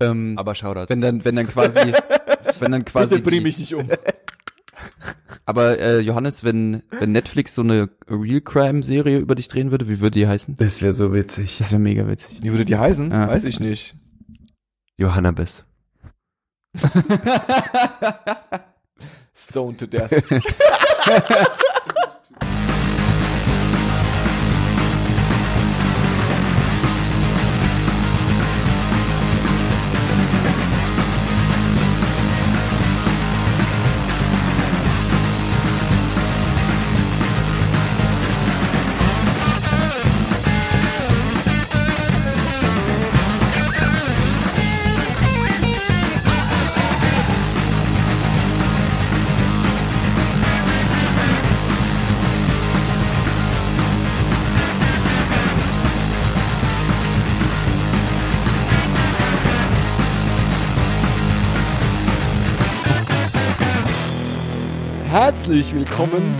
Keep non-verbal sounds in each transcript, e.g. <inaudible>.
Ähm, Aber Shoutout. wenn dann, wenn dann quasi, <laughs> wenn dann quasi. Bitte bring mich nicht um. <laughs> Aber äh, Johannes, wenn, wenn Netflix so eine Real Crime Serie über dich drehen würde, wie würde die heißen? Das wäre so witzig. Das wäre mega witzig. Wie würde die heißen? Ja. Weiß ich nicht. Johanna Biss. <laughs> Stone to death. Herzlich willkommen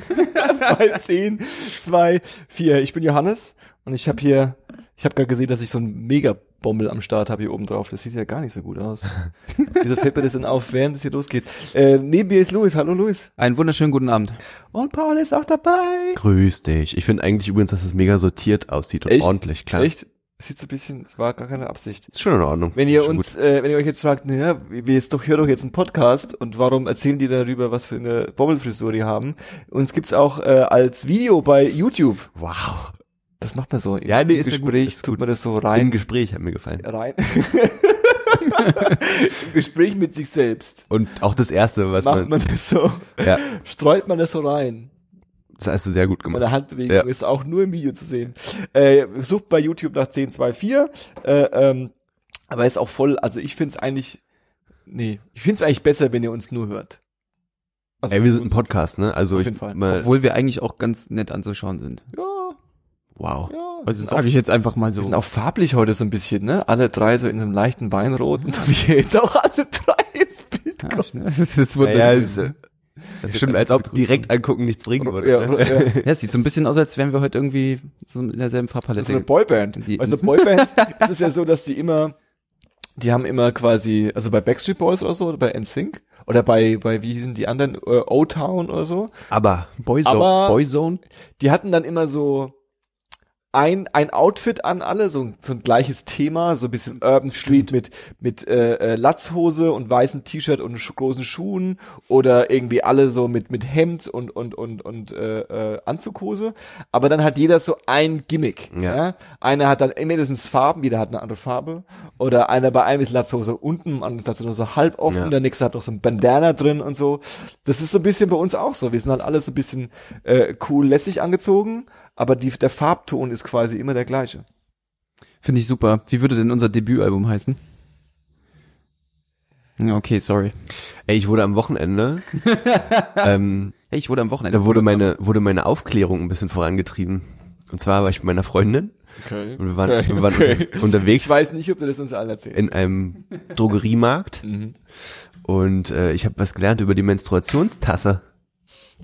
<laughs> bei 10, 2, 4. Ich bin Johannes und ich habe hier, ich habe gerade gesehen, dass ich so einen Mega-Bommel am Start habe hier oben drauf. Das sieht ja gar nicht so gut aus. <laughs> Wieso fällt mir das denn auf, während es hier losgeht? Äh, neben mir ist Luis. Hallo Luis. Einen wunderschönen guten Abend. Und Paul ist auch dabei. Grüß dich. Ich finde eigentlich übrigens, dass es mega sortiert aussieht und Echt? ordentlich, klar. Echt? Sieht so ein bisschen, es war gar keine Absicht. Ist schon in Ordnung. Wenn ihr Schon uns, äh, wenn ihr euch jetzt fragt, naja, wir jetzt doch, hört doch jetzt einen Podcast und warum erzählen die darüber, was für eine Bobbelfrisur die haben? Uns gibt's auch äh, als Video bei YouTube. Wow. Das macht man so. Ja, nee, Im ist ja gut, Gespräch ist tut gut. man das so Im rein. Gespräch hat mir gefallen. rein. <laughs> Im Gespräch mit sich selbst. Und auch das erste, was Macht man, man das so, ja, streut man das so rein. Das hast du sehr gut gemacht. Meine Handbewegung Ja. ist auch nur im Video zu sehen. Äh, sucht bei YouTube nach 1024. Äh, ähm, aber ist auch voll, also ich find's eigentlich, nee, ich find's eigentlich besser, wenn ihr uns nur hört. Also Ey, wir sind ein Podcast, ne? Also Auf ich jeden Fall. mal, Obwohl wir eigentlich auch ganz nett anzuschauen sind. Ja, wow. ja. Also sage ich jetzt einfach mal so. Wir sind auch farblich heute so ein bisschen, ne? Alle drei so in einem leichten Weinrot <laughs> und so wie jetzt auch alle drei ins Bild Ja, kommen. <laughs> das ist, das Naja, ist, wird stimmt, als ob direkt angucken nichts bringen würde. Ja, ne? <laughs> ja. Ja, es sieht so ein bisschen aus, als wären wir heute irgendwie so in derselben Das ist Farbpalette. eine Boyband. Die- Also Boybands <laughs> ist es ja so, dass die immer, die haben immer quasi, also bei Backstreet Boys oder so, oder bei NSYNC, oder bei, bei, wie hießen die anderen, äh, O-Town oder so, Aber Boyzone. Aber- Boyzone. die hatten dann immer so ein, ein Outfit an alle, so, ein- so ein gleiches Thema, so ein bisschen Urban Street mit, mit äh, äh, Latzhose und weißem T-Shirt und sch großen Schuhen oder irgendwie alle so mit, mit Hemd und, und, und, und äh, äh, Anzughose. Aber dann hat jeder so ein Gimmick. Ja. Ja. Einer hat dann mindestens Farben, jeder hat eine andere Farbe. Oder einer bei einem ist Latzhose unten, anderes Latzhose nur so halb offen, Ja. der nächste hat noch so ein Bandana drin und so. Das ist so ein bisschen bei uns auch so. Wir sind halt alle so ein bisschen äh, cool lässig angezogen, aber die, der Farbton ist quasi immer der gleiche. Finde ich super. Wie würde denn unser Debütalbum heißen? Okay, sorry. ey, ich wurde am Wochenende, <laughs> ähm, Hey, ich wurde am Wochenende. da wurde meine, wurde meine Aufklärung ein bisschen vorangetrieben. Und zwar war ich mit meiner Freundin Okay. und wir waren, wir waren unter, unterwegs Ich weiß nicht, ob du das uns allen erzählst. in einem Drogeriemarkt Mhm. und äh, ich habe was gelernt über die Menstruationstasse.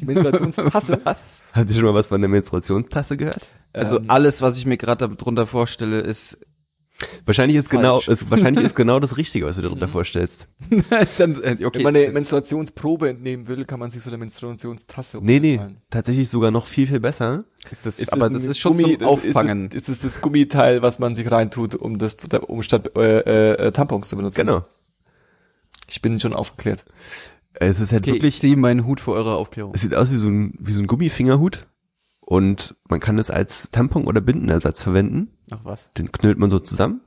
Die Menstruationstasse. <laughs> Was? Habt ihr schon mal was von der Menstruationstasse gehört? Also Ähm, alles, was ich mir gerade darunter vorstelle, ist Wahrscheinlich ist genau, Falsch. ist, wahrscheinlich <laughs> ist genau das Richtige, was du dir darunter vorstellst. <laughs> dann, äh, okay. Wenn man eine Menstruationsprobe entnehmen will, kann man sich so eine Menstruationstasse Nee, nee, tatsächlich sogar noch viel, viel besser. ist das, Ist aber ein das ist schon Gummi- zum Auffangen. Ist das, ist das das Gummiteil, was man sich reintut, um das, um statt äh, äh, Tampons zu benutzen? Genau. Ich bin schon aufgeklärt. Es ist halt okay, ich wirklich, ziehe meinen Hut vor eurer Aufklärung. es sieht aus wie so ein, wie so ein Gummifingerhut. Und man kann es als Tampon oder Bindenersatz verwenden. Ach was. Den knüllt man so zusammen.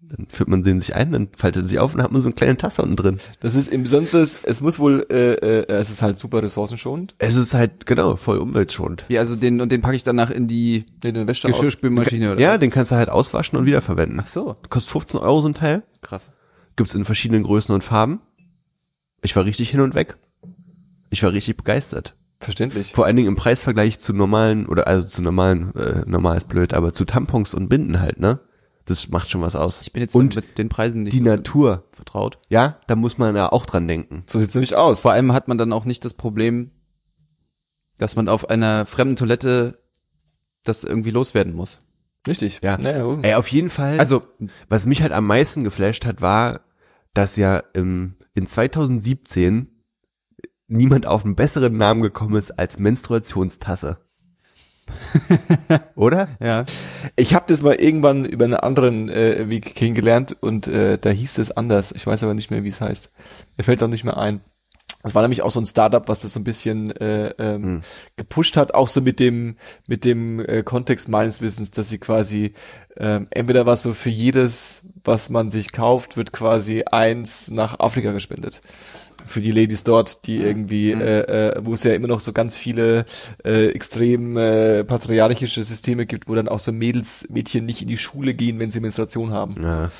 Dann führt man den sich ein, dann faltet er sich auf und dann hat man so eine kleine Tasse unten drin. Das ist im Besonderes, es muss wohl, äh, äh, es ist halt super ressourcenschonend. Es ist halt, genau, voll umweltschonend. Ja, also den und den packe ich danach in die Nee, den. Geschirrspülmaschine oder Ja, was? den kannst du halt auswaschen und wiederverwenden. Ach so, Kostet 15 Euro so ein Teil. krass. Gibt's in verschiedenen Größen und Farben. Ich war richtig hin und weg. Ich war richtig begeistert. Verständlich. Vor allen Dingen im Preisvergleich zu normalen, oder also zu normalen, äh, normal ist blöd, aber zu Tampons und Binden halt, ne? Das macht schon was aus. Ich bin jetzt und mit den Preisen nicht die Natur, vertraut. ja, da muss man ja auch dran denken. So sieht's nämlich aus. Vor allem hat man dann auch nicht das Problem, dass man auf einer fremden Toilette das irgendwie loswerden muss. Richtig. Ja. Naja, oh. Ey, auf jeden Fall. Also, was mich halt am meisten geflasht hat, war, dass ja im, in 2017 niemand auf einen besseren Namen gekommen ist als Menstruationstasse. <laughs> Oder? ja. Ich habe das mal irgendwann über einen anderen äh, Weg kennengelernt und äh, da hieß es anders. Ich weiß aber nicht mehr, wie es heißt. Mir fällt auch nicht mehr ein. Es war nämlich auch so ein Startup, was das so ein bisschen äh, ähm, Hm. gepusht hat, auch so mit dem mit dem äh, Kontext meines Wissens, dass sie quasi ähm, entweder was so für jedes, was man sich kauft, wird quasi eins nach Afrika gespendet. Für die Ladies dort, die irgendwie, äh, äh, wo es ja immer noch so ganz viele äh, extrem äh, patriarchische Systeme gibt, wo dann auch so Mädels, Mädchen nicht in die Schule gehen, wenn sie Menstruation haben Ja.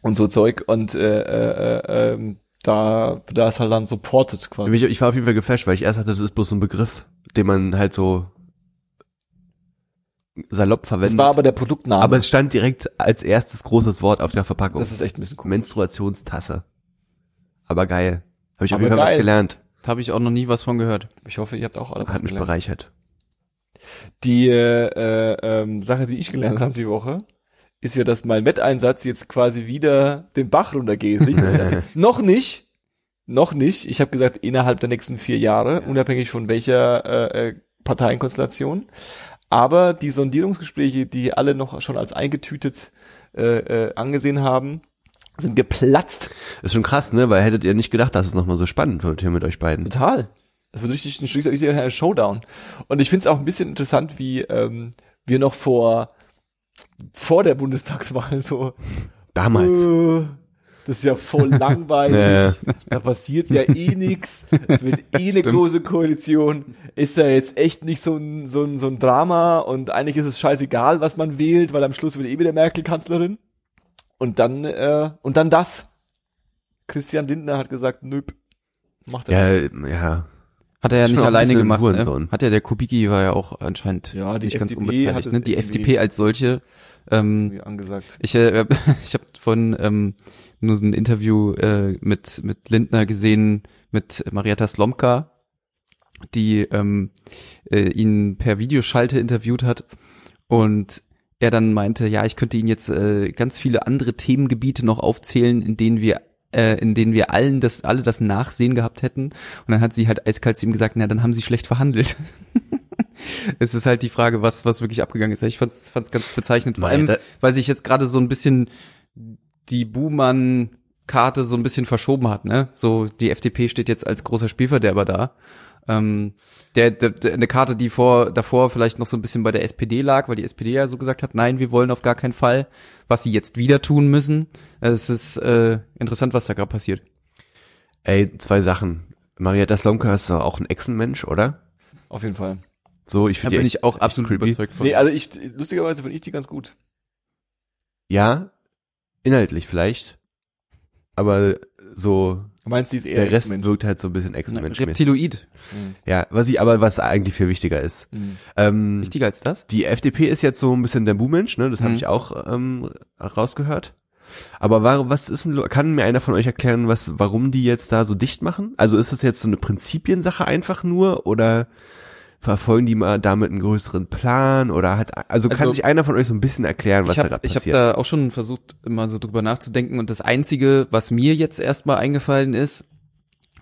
und so Zeug und äh, äh, äh, ähm, da da ist halt dann supported quasi. Ich, ich war auf jeden Fall geflasht, weil ich erst hatte, das ist bloß so ein Begriff, den man halt so salopp Das verwendet. war aber der Produktname. aber es stand direkt als erstes großes Wort auf der Verpackung. das ist echt ein bisschen cool. Menstruationstasse. Aber geil. Habe ich auf Aber jeden Fall was geil. gelernt. Da habe ich auch noch nie was von gehört. Ich hoffe, ihr habt auch alle was Hat mich gelernt. bereichert. Die äh, äh, ähm, Sache, die ich gelernt habe die Woche, ist ja, dass mein Wetteinsatz jetzt quasi wieder den Bach runtergeht. Nicht? <laughs> noch nicht, noch nicht. Ich habe gesagt, innerhalb der nächsten vier Jahre, unabhängig von welcher äh, äh, Parteienkonstellation. Aber die Sondierungsgespräche, die alle noch schon als eingetütet äh, äh, angesehen haben, sind geplatzt. Ist schon krass, ne? Weil hättet ihr nicht gedacht, dass es nochmal so spannend wird hier mit euch beiden. Total. Das wird richtig ein richtig, richtig ein Showdown. Und ich finde es auch ein bisschen interessant, wie ähm, wir noch vor vor der Bundestagswahl so Damals. äh, das ist ja voll langweilig. <laughs> Da passiert ja eh nix. Es wird eh <laughs> eine große Koalition. Ist ja jetzt echt nicht so ein, so, ein, so ein Drama und eigentlich ist es scheißegal, was man wählt, weil am Schluss wird eh wieder Merkel Kanzlerin. Und dann, äh, und dann das. Christian Lindner hat gesagt, nöp. Macht er. Ja, ja. Hat er ja nicht alleine gemacht. Ne? Hat ja der Kubicki war ja auch anscheinend Ja, die nicht ganz FDP hat unbeteiligt. Ne? Die FDP als solche. Ähm, angesagt. ich äh, <laughs> ich habe von ähm, nur so ein Interview äh, mit mit Lindner gesehen mit Marietta Slomka, die ähm, äh, ihn per Videoschalte interviewt hat und er dann meinte, ja, ich könnte Ihnen jetzt äh, ganz viele andere Themengebiete noch aufzählen, in denen wir äh, in denen wir allen das alle das Nachsehen gehabt hätten und dann hat sie halt eiskalt zu ihm gesagt, na, dann haben sie schlecht verhandelt. <laughs> es ist halt die Frage, was was wirklich abgegangen ist. Ich fand's fand's ganz bezeichnend, vor allem weil sich jetzt gerade so ein bisschen die Buhmann Karte so ein bisschen verschoben hat, ne? So die FDP steht jetzt als großer Spielverderber da. Ähm, der, der, der eine Karte, die vor davor vielleicht noch so ein bisschen bei der SPD lag, weil die SPD ja so gesagt hat, nein, wir wollen auf gar keinen Fall, was sie jetzt wieder tun müssen. Es ist äh, interessant, was da gerade passiert. Ey, zwei Sachen. Marietta Slomka ist doch auch ein Echsenmensch, oder? Auf jeden Fall. So, ich Da finde bin die ich auch echt absolut creepy. überzeugt von. Nee, also ich, lustigerweise finde ich die ganz gut. Ja, inhaltlich vielleicht. Aber so, Du meinst, die ist eher der Rest wirkt halt so ein bisschen Echsenmensch. Reptiloid. Ja, was ich aber, was eigentlich viel wichtiger ist. Mhm. Ähm, Wichtiger als das? die FDP ist jetzt so ein bisschen der Buhmensch, ne? Das habe Mhm. ich auch ähm, rausgehört. Aber war, was ist denn, kann mir einer von euch erklären, was, warum die jetzt da so dicht machen? Also ist es jetzt so eine Prinzipiensache einfach nur oder verfolgen die mal damit einen größeren Plan oder hat, also, kann Also, sich einer von euch so ein bisschen erklären, was ich da habe gerade ich hab passiert? da auch schon versucht, immer so drüber nachzudenken und das Einzige, was mir jetzt erstmal eingefallen ist,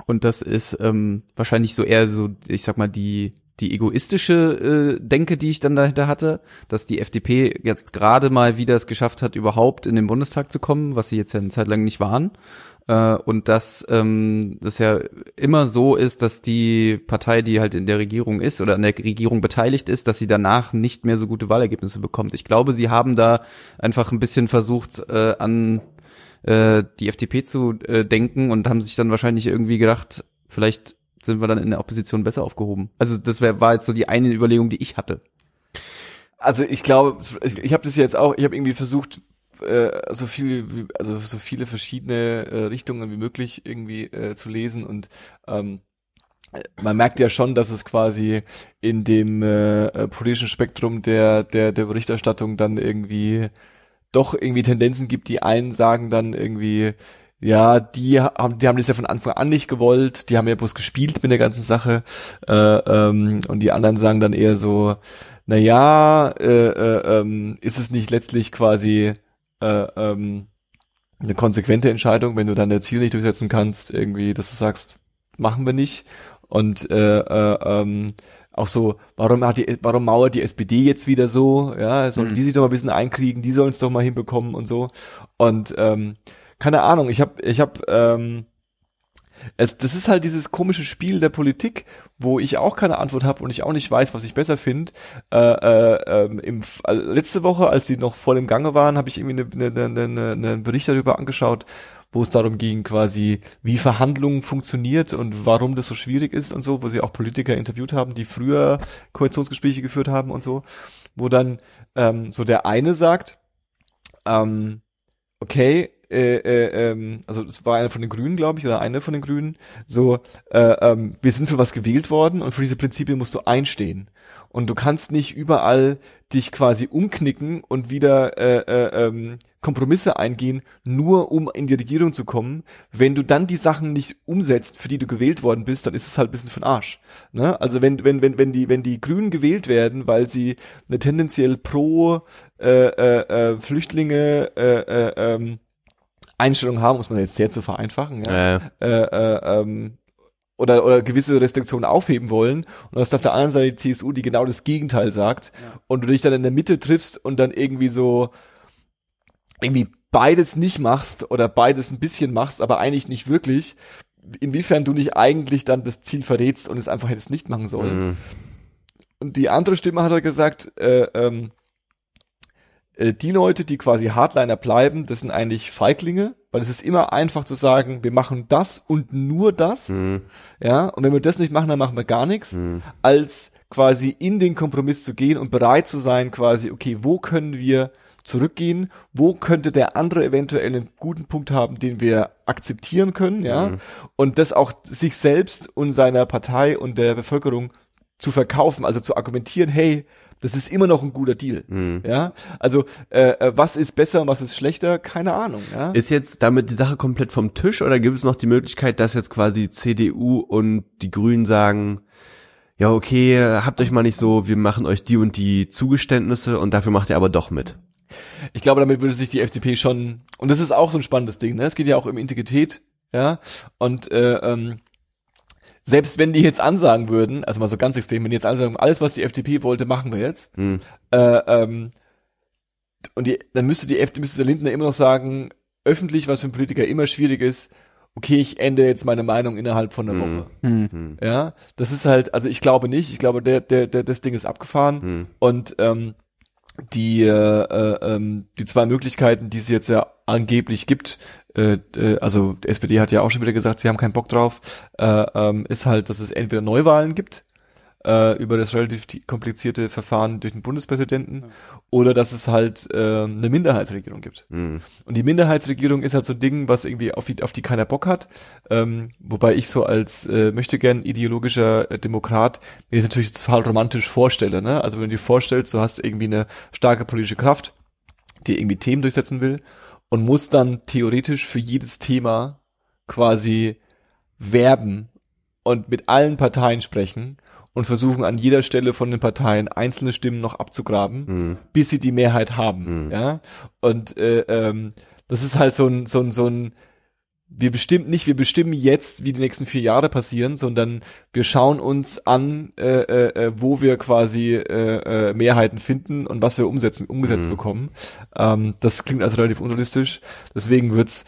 und das ist ähm, wahrscheinlich so eher so, ich sag mal, die, die egoistische äh, Denke, die ich dann dahinter hatte, dass die FDP jetzt gerade mal wieder es geschafft hat, überhaupt in den Bundestag zu kommen, was sie jetzt ja eine Zeit lang nicht waren. Äh, und dass ähm, das ja immer so ist, dass die Partei, die halt in der Regierung ist oder an der Regierung beteiligt ist, dass sie danach nicht mehr so gute Wahlergebnisse bekommt. Ich glaube, sie haben da einfach ein bisschen versucht, äh, an äh, die FDP zu äh, denken und haben sich dann wahrscheinlich irgendwie gedacht, vielleicht sind wir dann in der Opposition besser aufgehoben. Also das wär, war jetzt so die eine Überlegung, die ich hatte. Also ich glaube, ich, ich habe das jetzt auch, ich habe irgendwie versucht, äh, so viel, also so viele verschiedene äh, Richtungen wie möglich irgendwie äh, zu lesen und ähm, man merkt ja schon, dass es quasi in dem äh, äh, politischen Spektrum der der der Berichterstattung dann irgendwie doch irgendwie Tendenzen gibt, die einen sagen dann irgendwie ja, die haben, die haben das ja von Anfang an nicht gewollt, die haben ja bloß gespielt mit der ganzen Sache, äh, ähm, und die anderen sagen dann eher so, na ja, äh, äh, ähm, ist es nicht letztlich quasi äh, ähm, eine konsequente Entscheidung, wenn du dann das Ziel nicht durchsetzen kannst, irgendwie, dass du sagst, machen wir nicht. Und äh, äh, ähm, auch so, warum hat die, warum mauert die SPD jetzt wieder so? Ja, sollen Mhm. die sich doch mal ein bisschen einkriegen, die sollen es doch mal hinbekommen und so. Und ähm, keine Ahnung, ich habe, ich habe, ähm, es, das ist halt dieses komische Spiel der Politik, wo ich auch keine Antwort habe und ich auch nicht weiß, was ich besser finde. Äh, äh, ähm, im, äh, letzte Woche, als sie noch voll im Gange waren, habe ich irgendwie eine, eine, eine, eine, einen Bericht darüber angeschaut, wo es darum ging, quasi, wie Verhandlungen funktioniert und warum das so schwierig ist und so, wo sie auch Politiker interviewt haben, die früher Koalitionsgespräche geführt haben und so, wo dann ähm, so der eine sagt, ähm, okay, äh, äh, ähm, also es war einer von den Grünen, glaube ich, oder eine von den Grünen, so, äh, ähm, wir sind für was gewählt worden und für diese Prinzipien musst du einstehen. Und du kannst nicht überall dich quasi umknicken und wieder äh, äh, ähm, Kompromisse eingehen, nur um in die Regierung zu kommen. Wenn du dann die Sachen nicht umsetzt, für die du gewählt worden bist, dann ist es halt ein bisschen den Arsch. Ne? Also wenn, wenn, wenn, wenn die, wenn die Grünen gewählt werden, weil sie eine tendenziell pro äh, äh, äh, Flüchtlinge äh, äh, ähm, Einstellung haben, muss man jetzt sehr zu vereinfachen, ja. Äh, Äh, äh, ähm, oder, oder gewisse Restriktionen aufheben wollen. Und du hast auf der anderen Seite die CSU, die genau das Gegenteil sagt. Und du dich dann in der Mitte triffst und dann irgendwie so irgendwie beides nicht machst oder beides ein bisschen machst, aber eigentlich nicht wirklich, inwiefern du nicht eigentlich dann das Ziel verrätst und es einfach hättest nicht machen sollen. mh, Und die andere Stimme hat er gesagt, äh, ähm, äh, die Leute, die quasi Hardliner bleiben, das sind eigentlich Feiglinge, weil es ist immer einfach zu sagen, wir machen das und nur das, mh, ja, und wenn wir das nicht machen, dann machen wir gar nichts, mh. als quasi in den Kompromiss zu gehen und bereit zu sein, quasi, okay, wo können wir zurückgehen, wo könnte der andere eventuell einen guten Punkt haben, den wir akzeptieren können, ja, Mhm. und das auch sich selbst und seiner Partei und der Bevölkerung zu verkaufen, also zu argumentieren, hey, das ist immer noch ein guter Deal. Mhm. Ja, also äh, äh, was ist besser und was ist schlechter? Keine Ahnung. Ja? Ist jetzt damit die Sache komplett vom Tisch oder gibt es noch die Möglichkeit, dass jetzt quasi CDU und die Grünen sagen, ja okay, habt euch mal nicht so, wir machen euch die und die Zugeständnisse und dafür macht ihr aber doch mit. Ich glaube, damit würde sich die FDP schon und das ist auch so ein spannendes Ding. Ne? Es geht ja auch um Integrität. Ja, und äh, ähm, selbst wenn die jetzt ansagen würden, also mal so ganz extrem, wenn die jetzt ansagen, alles was die FDP wollte, machen wir jetzt, Hm. äh, ähm, und die, dann müsste die FDP, müsste der Lindner immer noch sagen, öffentlich, was für ein Politiker immer schwierig ist, okay, ich ändere jetzt meine Meinung innerhalb von einer Hm. Woche. Hm. Hm. Ja, das ist halt, also ich glaube nicht, ich glaube, der, der, der, das Ding ist abgefahren Hm. und ähm, die, äh, äh, ähm, die zwei Möglichkeiten, die es jetzt ja angeblich gibt, äh, äh, also die SPD hat ja auch schon wieder gesagt, sie haben keinen Bock drauf, äh, ähm, ist halt, dass es entweder Neuwahlen gibt äh, über das relativ ti- komplizierte Verfahren durch den Bundespräsidenten oder dass es halt äh, eine Minderheitsregierung gibt. Hm. Und die Minderheitsregierung ist halt so ein Ding, was irgendwie auf die, auf die keiner Bock hat. Ähm, wobei ich so als äh, möchte gern ideologischer äh, Demokrat mir das natürlich total romantisch vorstelle. Ne? Also wenn du dir vorstellst, du hast irgendwie eine starke politische Kraft, die irgendwie Themen durchsetzen will und muss dann theoretisch für jedes Thema quasi werben und mit allen Parteien sprechen und versuchen an jeder Stelle von den Parteien einzelne Stimmen noch abzugraben Hm. bis sie die Mehrheit haben, Mhm. ja. Und äh, ähm, das ist halt so ein so ein so ein wir bestimmen nicht, wir bestimmen jetzt, wie die nächsten vier Jahre passieren, sondern wir schauen uns an, äh, äh, äh, wo wir quasi äh, äh, Mehrheiten finden und was wir umsetzen, umgesetzt Mhm. bekommen. Ähm, das klingt also relativ unrealistisch. Deswegen wird's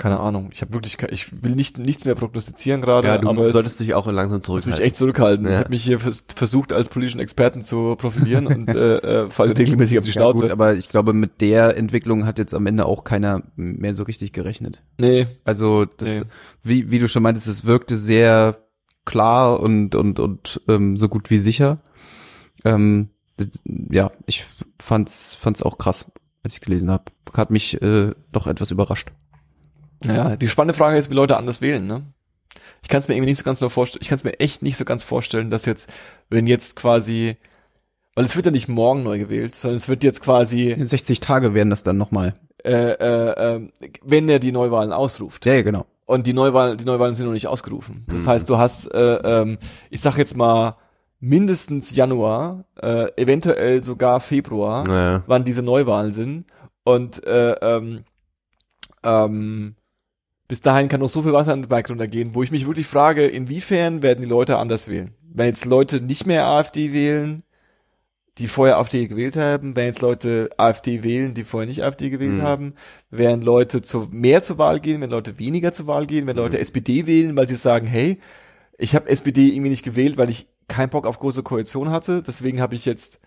keine Ahnung. Ich habe wirklich, ich will nicht nichts mehr prognostizieren gerade, Ja, du solltest dich auch langsam muss mich zurückhalten. echt zurückhalten. Ja. Ich habe mich hier vers versucht, als politischen Experten zu profilieren und äh, äh, falle regelmäßig auf die Ja, Schnauze. gut, aber ich glaube, mit der Entwicklung hat jetzt am Ende auch keiner mehr so richtig gerechnet. nee, Also das, Nee. wie, wie du schon meintest, es wirkte sehr klar und und und ähm, so gut wie sicher. Ähm, ja, ich fand's fand's auch krass, als ich gelesen habe. Hat mich äh, doch etwas überrascht. Ja, die spannende Frage ist, wie Leute anders wählen, ne? Ich kann es mir irgendwie nicht so ganz so vorstellen, ich kann es mir echt nicht so ganz vorstellen, dass jetzt, wenn jetzt quasi, weil es wird ja nicht morgen neu gewählt, sondern es wird jetzt quasi, In 60 Tage werden das dann nochmal. äh, äh, äh, wenn er die Neuwahlen ausruft. Ja, ja, genau. Und die Neuwahlen, die Neuwahlen sind noch nicht ausgerufen. Das Mhm. heißt, du hast, äh, ähm, ich sag jetzt mal, mindestens Januar, äh, eventuell sogar Februar, Naja. wann diese Neuwahlen sind. Und äh, ähm, ähm, bis dahin kann noch so viel Wasser an den Berg runtergehen, wo ich mich wirklich frage, inwiefern werden die Leute anders wählen? Wenn jetzt Leute nicht mehr AfD wählen, die vorher AfD gewählt haben, werden jetzt Leute AfD wählen, die vorher nicht AfD gewählt Mhm. haben, werden Leute zu, mehr zur Wahl gehen, wenn Leute weniger zur Wahl gehen, wenn Leute SPD wählen, weil sie sagen, hey, ich habe SPD irgendwie nicht gewählt, weil ich keinen Bock auf große Koalition hatte, deswegen habe ich jetzt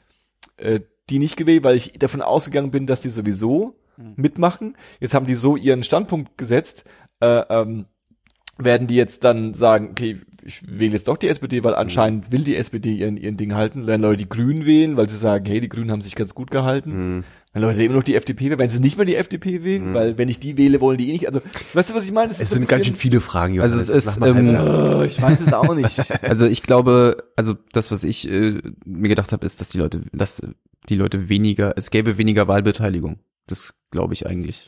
äh, die nicht gewählt, weil ich davon ausgegangen bin, dass die sowieso mitmachen. Jetzt haben die so ihren Standpunkt gesetzt, äh, ähm, werden die jetzt dann sagen, okay, ich wähle jetzt doch die SPD, weil anscheinend will die SPD ihren, ihren Ding halten. Werden Leute die Grünen wählen, weil sie sagen, hey, die Grünen haben sich ganz gut gehalten. Mhm. Wenn Leute immer noch die FDP wählen, wenn sie nicht mehr die FDP wählen, weil wenn ich die wähle, wollen die eh nicht. Also, weißt du, was ich meine? Das Es ein sind ganz schön viele Fragen, Also Johannes. es ist, ähm. Oh, ich weiß es auch nicht. <laughs> Also ich glaube, also das, was ich äh, mir gedacht habe, ist, dass die Leute, dass die Leute weniger, es gäbe weniger Wahlbeteiligung. Das glaube ich eigentlich.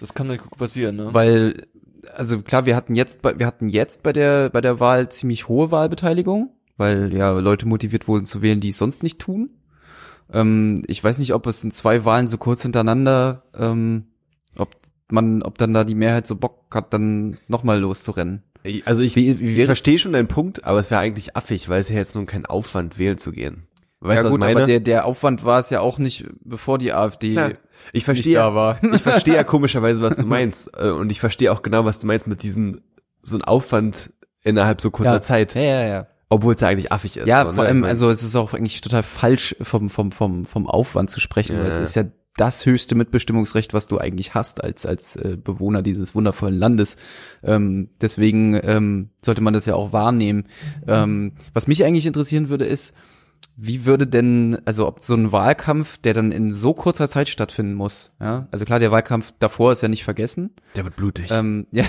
Das kann natürlich gut passieren, ne? Weil, also klar, wir hatten jetzt, bei, wir hatten jetzt bei der bei der Wahl ziemlich hohe Wahlbeteiligung, weil ja Leute motiviert wurden zu wählen, die es sonst nicht tun. Ähm, ich weiß nicht, ob es in zwei Wahlen so kurz hintereinander, ähm, ob man, ob dann da die Mehrheit so Bock hat, dann nochmal loszurennen. Also ich, Wie, wie ich verstehe schon deinen Punkt, aber es wäre eigentlich affig, weil es ja jetzt nun kein Aufwand, wählen zu gehen. Weißt du, ja was gut, ich meine? aber der, der Aufwand war es ja auch nicht, bevor die AfD Klar. ich verstehe, da war. <laughs> ich verstehe ja <laughs> komischerweise, was du meinst. Äh, Und ich verstehe auch genau, was du meinst mit diesem, so ein Aufwand innerhalb so kurzer ja. Zeit. Ja, ja, ja. Obwohl es ja eigentlich affig ist. Ja, so, vor ne? allem, Ich mein, also es ist auch eigentlich total falsch vom, vom, vom, vom Aufwand zu sprechen, weil Ja. es ist ja das höchste Mitbestimmungsrecht, was du eigentlich hast als, als äh, Bewohner dieses wundervollen Landes. Ähm, deswegen ähm, sollte man das ja auch wahrnehmen. Ähm, was mich eigentlich interessieren würde, ist, wie würde denn, also ob so ein Wahlkampf, der dann in so kurzer Zeit stattfinden muss, ja, also klar, der Wahlkampf davor ist ja nicht vergessen, der wird blutig. ähm, <laughs> ja,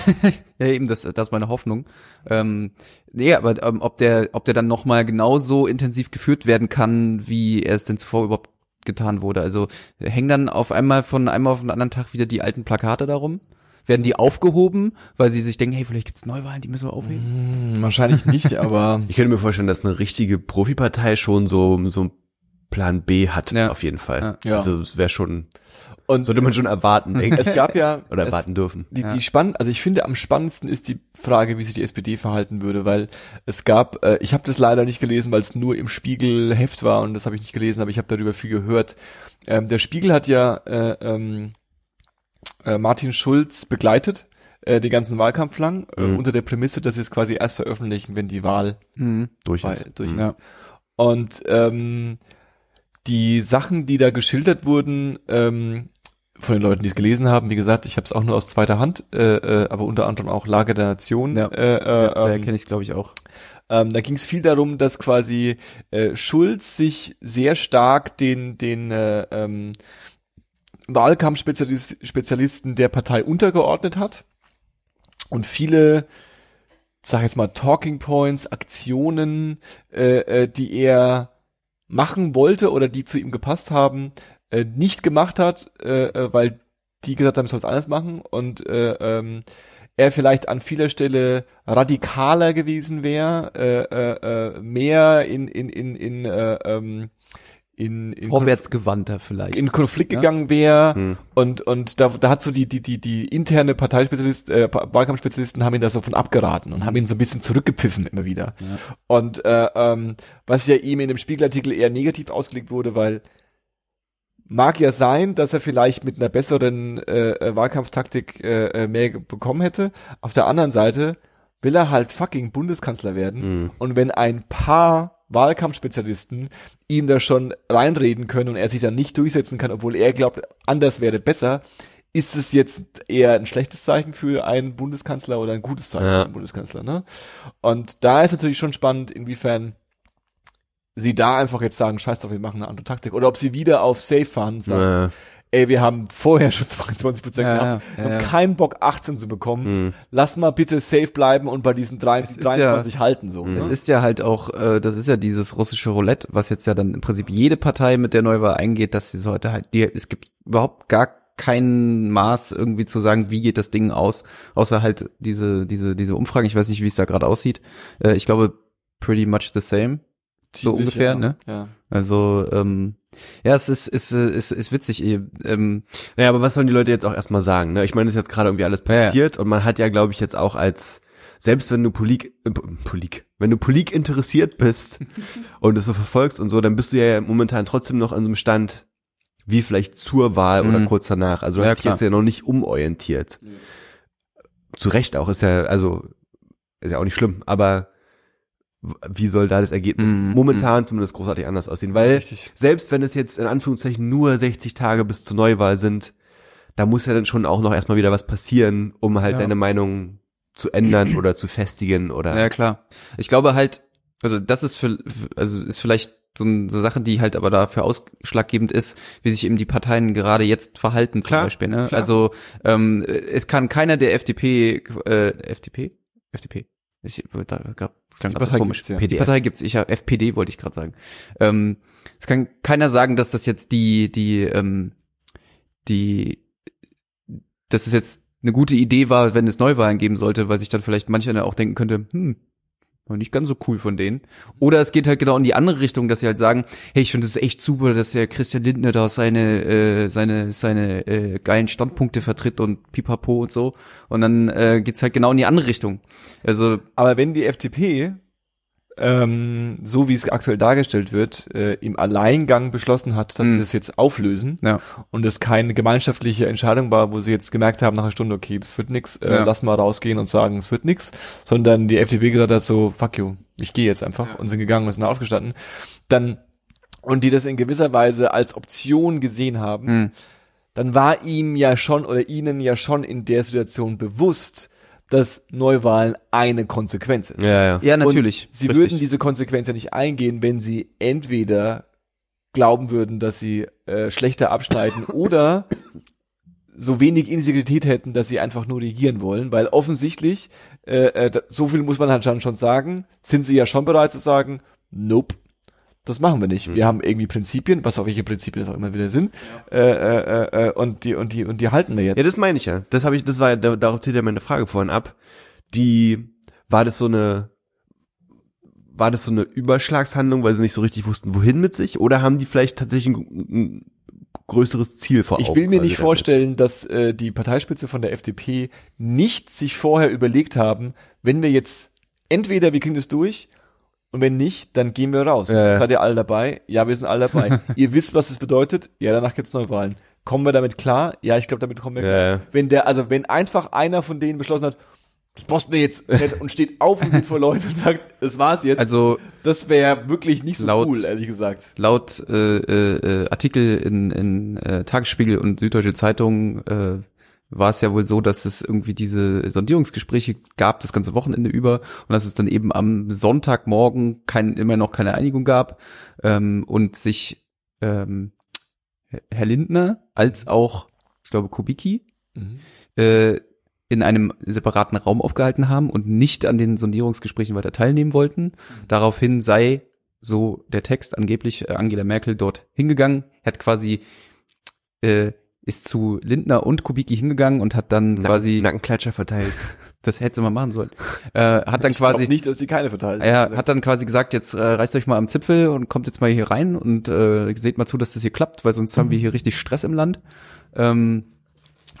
ja, eben, das, das ist meine Hoffnung. Ähm, nee, aber ähm, ob der, ob der dann nochmal genauso intensiv geführt werden kann, wie er es denn zuvor überhaupt getan wurde. Also hängen dann auf einmal von einmal auf den anderen Tag wieder die alten Plakate darum? Werden die aufgehoben, weil sie sich denken, hey, vielleicht gibt's Neuwahlen, die müssen wir aufheben? Hm, wahrscheinlich nicht, <laughs> aber ich könnte mir vorstellen, dass eine richtige Profipartei schon so, so einen Plan B hat, Ja. auf jeden Fall. Ja. Also es wäre schon, und sollte man schon erwarten, <laughs> denke ich. es gab ja Oder es, erwarten dürfen. Die, Ja. die spannend, also ich finde am spannendsten ist die Frage, wie sich die SPD verhalten würde, weil es gab, äh, ich habe das leider nicht gelesen, weil es nur im Spiegelheft war und das habe ich nicht gelesen, aber ich habe darüber viel gehört. Ähm, der Spiegel hat ja äh, ähm, äh, Martin Schulz begleitet äh, den ganzen Wahlkampf lang äh, Mhm. unter der Prämisse, dass sie es quasi erst veröffentlichen, wenn die Wahl Mhm. Durch bei, ist. durch Mhm. ist. Ja. Und ähm, die Sachen, die da geschildert wurden, ähm, von den Leuten, die es gelesen haben, wie gesagt, ich habe es auch nur aus zweiter Hand, äh, äh, aber unter anderem auch Lage der Nation. Ja. Äh, äh, Ja, ähm, kenne ich es, glaube ich, auch. ähm, da ging es viel darum, dass quasi äh, Schulz sich sehr stark den den äh, ähm, Wahlkampfspezialisten Spezialisten der Partei untergeordnet hat. Und viele, sag jetzt mal Talking Points, Aktionen, äh, äh, die er machen wollte oder die zu ihm gepasst haben, äh, nicht gemacht hat, äh, äh, weil die gesagt haben, ich soll es anders machen. Und äh, ähm, er vielleicht an vieler Stelle radikaler gewesen wäre, äh, äh, äh, mehr in in in in äh, ähm, in, in Vorwärtsgewandter vielleicht. in Konflikt Ja. gegangen wäre Hm. und und da, da hat so die die die die interne Parteispezialist äh, Wahlkampfspezialisten haben ihn da so von abgeraten und haben ihn so ein bisschen zurückgepfiffen immer wieder Ja. und äh, ähm, was ja ihm in dem Spiegelartikel eher negativ ausgelegt wurde weil mag ja sein dass er vielleicht mit einer besseren äh, äh, Wahlkampftaktik äh, äh, mehr bekommen hätte auf der anderen Seite will er halt fucking Bundeskanzler werden Mhm. und wenn ein paar Wahlkampfspezialisten ihm da schon reinreden können und er sich dann nicht durchsetzen kann, obwohl er glaubt, anders wäre besser, ist es jetzt eher ein schlechtes Zeichen für einen Bundeskanzler oder ein gutes Zeichen Ja. für einen Bundeskanzler, ne? Und da ist natürlich schon spannend, inwiefern sie da einfach jetzt sagen, scheiß drauf, wir machen eine andere Taktik. Oder ob sie wieder auf Safe fahren und sagen, Äh, ey, wir haben vorher schon <laughs> 22 Prozent Ja, gehabt, ja, haben ja. keinen Bock 18 zu bekommen. hm. Lass mal bitte safe bleiben und bei diesen drei- Es ist 23 halten so. Mhm. Es Ne? ist ja halt auch, äh, das ist ja dieses russische Roulette, was jetzt ja dann im Prinzip jede Partei mit der Neuwahl eingeht, dass sie so heute halt, die, es gibt überhaupt gar kein Maß irgendwie zu sagen, wie geht das Ding aus, außer halt diese, diese, diese Umfragen. Ich weiß nicht, wie es da gerade aussieht. Äh, ich glaube, pretty much the same. So ungefähr, ja. ne? Ja. Also, ähm, ja, es ist, ist, äh, ist, ist witzig. eh, Ähm, Naja, aber was sollen die Leute jetzt auch erstmal sagen? Ne? Ich meine, es ist jetzt gerade irgendwie alles Ja, ja. passiert und man hat ja, glaube ich, jetzt auch als, selbst wenn du Polik, äh, Polik, wenn du Polik interessiert bist <laughs> und es so verfolgst und so, dann bist du ja momentan trotzdem noch an so einem Stand, wie vielleicht zur Wahl oder Mhm. kurz danach. Also du Ja, hast dich jetzt ja noch nicht umorientiert. Zu Recht auch, ist ja, also, ist ja auch nicht schlimm, aber wie soll da das Ergebnis Mhm. momentan zumindest großartig anders aussehen? Weil Richtig. selbst wenn es jetzt in Anführungszeichen nur 60 Tage bis zur Neuwahl sind, da muss ja dann schon auch noch erstmal wieder was passieren, um halt Ja. deine Meinung zu ändern oder zu festigen oder Ja, klar. Ich glaube halt, also das ist für, also ist vielleicht so eine Sache, die halt aber dafür ausschlaggebend ist, wie sich eben die Parteien gerade jetzt verhalten zum Klar, Beispiel. Ne? klar. Also ähm, es kann keiner der FDP, äh, FDP, FDP. Ich, da, grad, das klang Partei komisch. gibt's, ja. Die. Partei gibt's. Ich hab FPD wollte ich gerade sagen. Ähm, es kann keiner sagen, dass das jetzt die die ähm, die dass es jetzt eine gute Idee war, wenn es Neuwahlen geben sollte, weil sich dann vielleicht manch einer auch denken könnte, hm, nicht ganz so cool von denen. Oder es geht halt genau in die andere Richtung, dass sie halt sagen, hey, ich finde es echt super, dass der Christian Lindner da seine äh, seine seine äh, geilen Standpunkte vertritt und pipapo und so. Und dann äh, geht's halt genau in die andere Richtung. Also Aber wenn die FDP, ähm, so wie es aktuell dargestellt wird, äh, im Alleingang beschlossen hat, dass Mhm. sie das jetzt auflösen ja, und es keine gemeinschaftliche Entscheidung war, wo sie jetzt gemerkt haben nach einer Stunde, okay, das wird nix, äh, Ja. lass mal rausgehen und sagen, es wird nix, sondern die FDP gesagt hat so, fuck you, ich gehe jetzt einfach und sind gegangen und sind aufgestanden, dann und die das in gewisser Weise als Option gesehen haben, hm, dann war ihm ja schon oder ihnen ja schon in der Situation bewusst, dass Neuwahlen eine Konsequenz ist. ja, ja. ja natürlich. Und sie Richtig. würden diese Konsequenz ja nicht eingehen, wenn sie entweder glauben würden, dass sie äh, schlechter abschneiden <laughs> oder so wenig Integrität hätten, dass sie einfach nur regieren wollen, weil offensichtlich, äh, äh, so viel muss man halt schon, schon sagen, sind sie ja schon bereit zu sagen, nope, das machen wir nicht. Wir haben irgendwie Prinzipien, was auch welche Prinzipien das auch immer wieder sind, äh, äh, äh, und die und die und die halten wir jetzt. Ja, das meine ich ja. Das habe ich, das war ja, da- darauf zielt ja meine Frage vorhin ab. Die, war das so eine, war das so eine Überschlagshandlung, weil sie nicht so richtig wussten, wohin mit sich? Oder haben die vielleicht tatsächlich ein, ein größeres Ziel vor Ich Augen? will mir nicht damit? vorstellen, dass äh, die Parteispitze von der FDP nicht sich vorher überlegt haben, wenn wir jetzt entweder wir kriegen das durch und wenn nicht, dann gehen wir raus. Ja. Seid ihr alle dabei? Ja, wir sind alle dabei. <laughs> ihr wisst, was es bedeutet? Ja, danach gibt's Neuwahlen. Kommen wir damit klar? Ja, ich glaube, damit kommen wir klar. ja. Wenn der, also wenn einfach einer von denen beschlossen hat, das passt mir jetzt und steht auf und geht vor Leute und sagt, das war's jetzt. also das wäre wirklich nicht so laut- cool, ehrlich gesagt. laut äh, äh, äh, Artikel in, in äh, Tagesspiegel und Süddeutsche Zeitung äh, war es ja wohl so, dass es irgendwie diese Sondierungsgespräche gab das ganze Wochenende über und dass es dann eben am Sonntagmorgen kein, immer noch keine Einigung gab ähm, und sich ähm, Herr Lindner als auch, ich glaube, Kubicki Mhm. äh, in einem separaten Raum aufgehalten haben und nicht an den Sondierungsgesprächen weiter teilnehmen wollten. Daraufhin sei, so der Text angeblich, äh, Angela Merkel dort hingegangen, hat quasi, äh, ist zu Lindner und Kubicki hingegangen und hat dann quasi, Nackenklatscher verteilt. <laughs> das hätte sie mal machen sollen, äh, hat dann Ich quasi, nicht, dass sie keine verteilt. er hat dann quasi gesagt, jetzt äh, reißt euch mal am Zipfel und kommt jetzt mal hier rein und äh, seht mal zu, dass das hier klappt, weil sonst haben wir hier richtig Stress im Land. Ähm,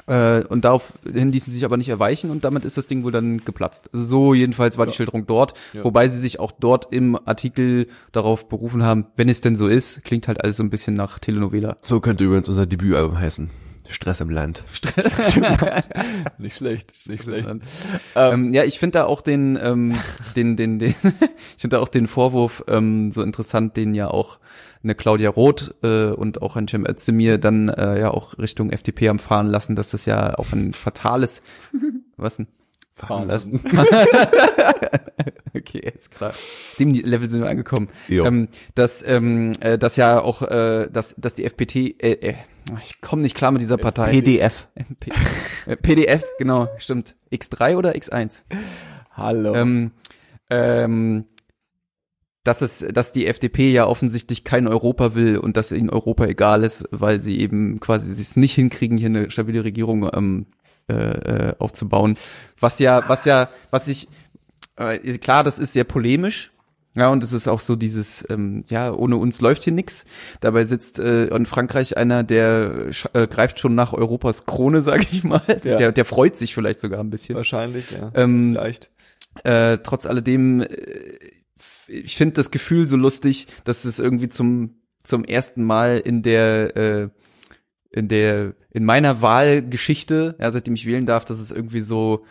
äh, und daraufhin ließen sie sich aber nicht erweichen und damit ist das Ding wohl dann geplatzt. So jedenfalls war die Schilderung dort, Ja. wobei sie sich auch dort im Artikel darauf berufen haben, wenn es denn so ist, klingt halt alles so ein bisschen nach Telenovela. So könnte übrigens unser Debütalbum heißen. Stress im Land. <laughs> <laughs> nicht schlecht, nicht schlecht. Ähm, ja, ich finde da auch den, ähm, den, den, den, <laughs> ich finde da auch den Vorwurf ähm, so interessant, den ja auch eine Claudia Roth äh, und auch ein Cem Özdemir dann äh, ja auch Richtung FDP haben fahren lassen, dass das ja auch ein fatales, was denn? Fahren lassen. Okay, jetzt klar. Dem Level sind wir angekommen. Jo. Ähm, dass, ähm, äh, dass ja auch, äh, dass, dass die FPT, äh, äh, ich komme nicht klar mit dieser Partei. PDF. P äh, PDF, genau, stimmt. X3 oder X1? Hallo. ähm, ähm, dass es, dass die FDP ja offensichtlich kein Europa will und dass ihnen Europa egal ist, weil sie eben quasi es nicht hinkriegen, hier eine stabile Regierung ähm, äh, äh, aufzubauen. Was ja, was ja, was ich äh, klar, das ist sehr polemisch. Ja, und es ist auch so dieses, ähm, ja, ohne uns läuft hier nix. Dabei sitzt äh, in Frankreich einer, der äh, greift schon nach Europas Krone, <laughs> sag ich mal. Ja. Der, der freut sich vielleicht sogar ein bisschen. Wahrscheinlich, ja. Ähm, Vielleicht. Äh, trotz alledem, äh, ich finde das Gefühl so lustig, dass es irgendwie zum zum ersten Mal in der äh, in der in meiner Wahlgeschichte, ja, seitdem ich wählen darf, dass es irgendwie so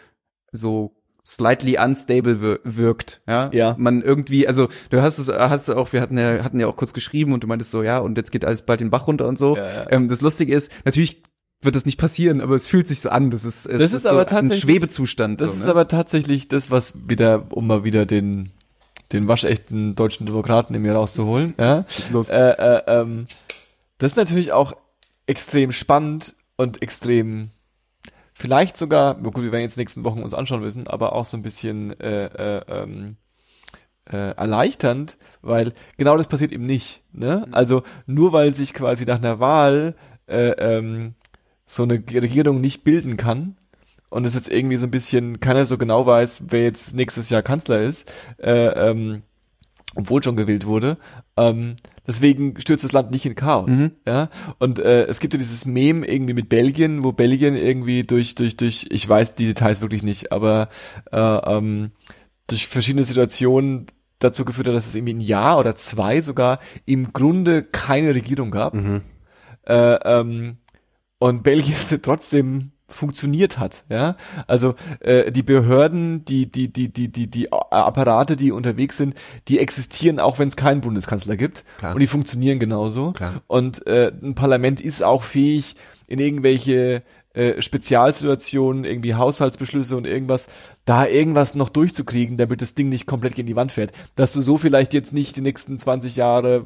so slightly unstable wir wirkt, ja. Ja. Man irgendwie, also du hast es, hast auch, wir hatten ja hatten ja auch kurz geschrieben und du meintest so, ja, und jetzt geht alles bald den Bach runter und so. Ja, ja. Ähm, das Lustige ist, natürlich wird das nicht passieren, aber es fühlt sich so an. Das ist, es Das ist so aber ein tatsächlich- Schwebezustand. Das so, ist ne? aber tatsächlich das, was wieder, um mal wieder den, den waschechten deutschen Demokraten in mir rauszuholen, ja. Los. Äh, äh, ähm, das ist natürlich auch extrem spannend und extrem, vielleicht sogar, gut, wir werden jetzt nächsten Wochen uns anschauen müssen, aber auch so ein bisschen äh, äh, ähm, äh, erleichternd, weil genau das passiert eben nicht. Ne? Also nur weil sich quasi nach einer Wahl äh, ähm, so eine Regierung nicht bilden kann und es jetzt irgendwie so ein bisschen keiner so genau weiß, wer jetzt nächstes Jahr Kanzler ist, äh, ähm, obwohl schon gewählt wurde. Ähm, deswegen stürzt das Land nicht in Chaos. Mhm. Ja, und äh, es gibt ja dieses Meme irgendwie mit Belgien, wo Belgien irgendwie durch durch durch, ich weiß die Details wirklich nicht, aber äh, ähm, durch verschiedene Situationen dazu geführt hat, dass es irgendwie ein Jahr oder zwei sogar im Grunde keine Regierung gab. Mhm. Äh, ähm, und Belgien trotzdem funktioniert hat, ja. Also äh, die Behörden, die die die die die die Apparate, die unterwegs sind, die existieren auch, wenn es keinen Bundeskanzler gibt Klar. und die funktionieren genauso. Klar. Und äh, ein Parlament ist auch fähig, in irgendwelche äh, Spezialsituationen, irgendwie Haushaltsbeschlüsse und irgendwas, da irgendwas noch durchzukriegen, damit das Ding nicht komplett gegen die Wand fährt. Dass du so vielleicht jetzt nicht die nächsten 20 Jahre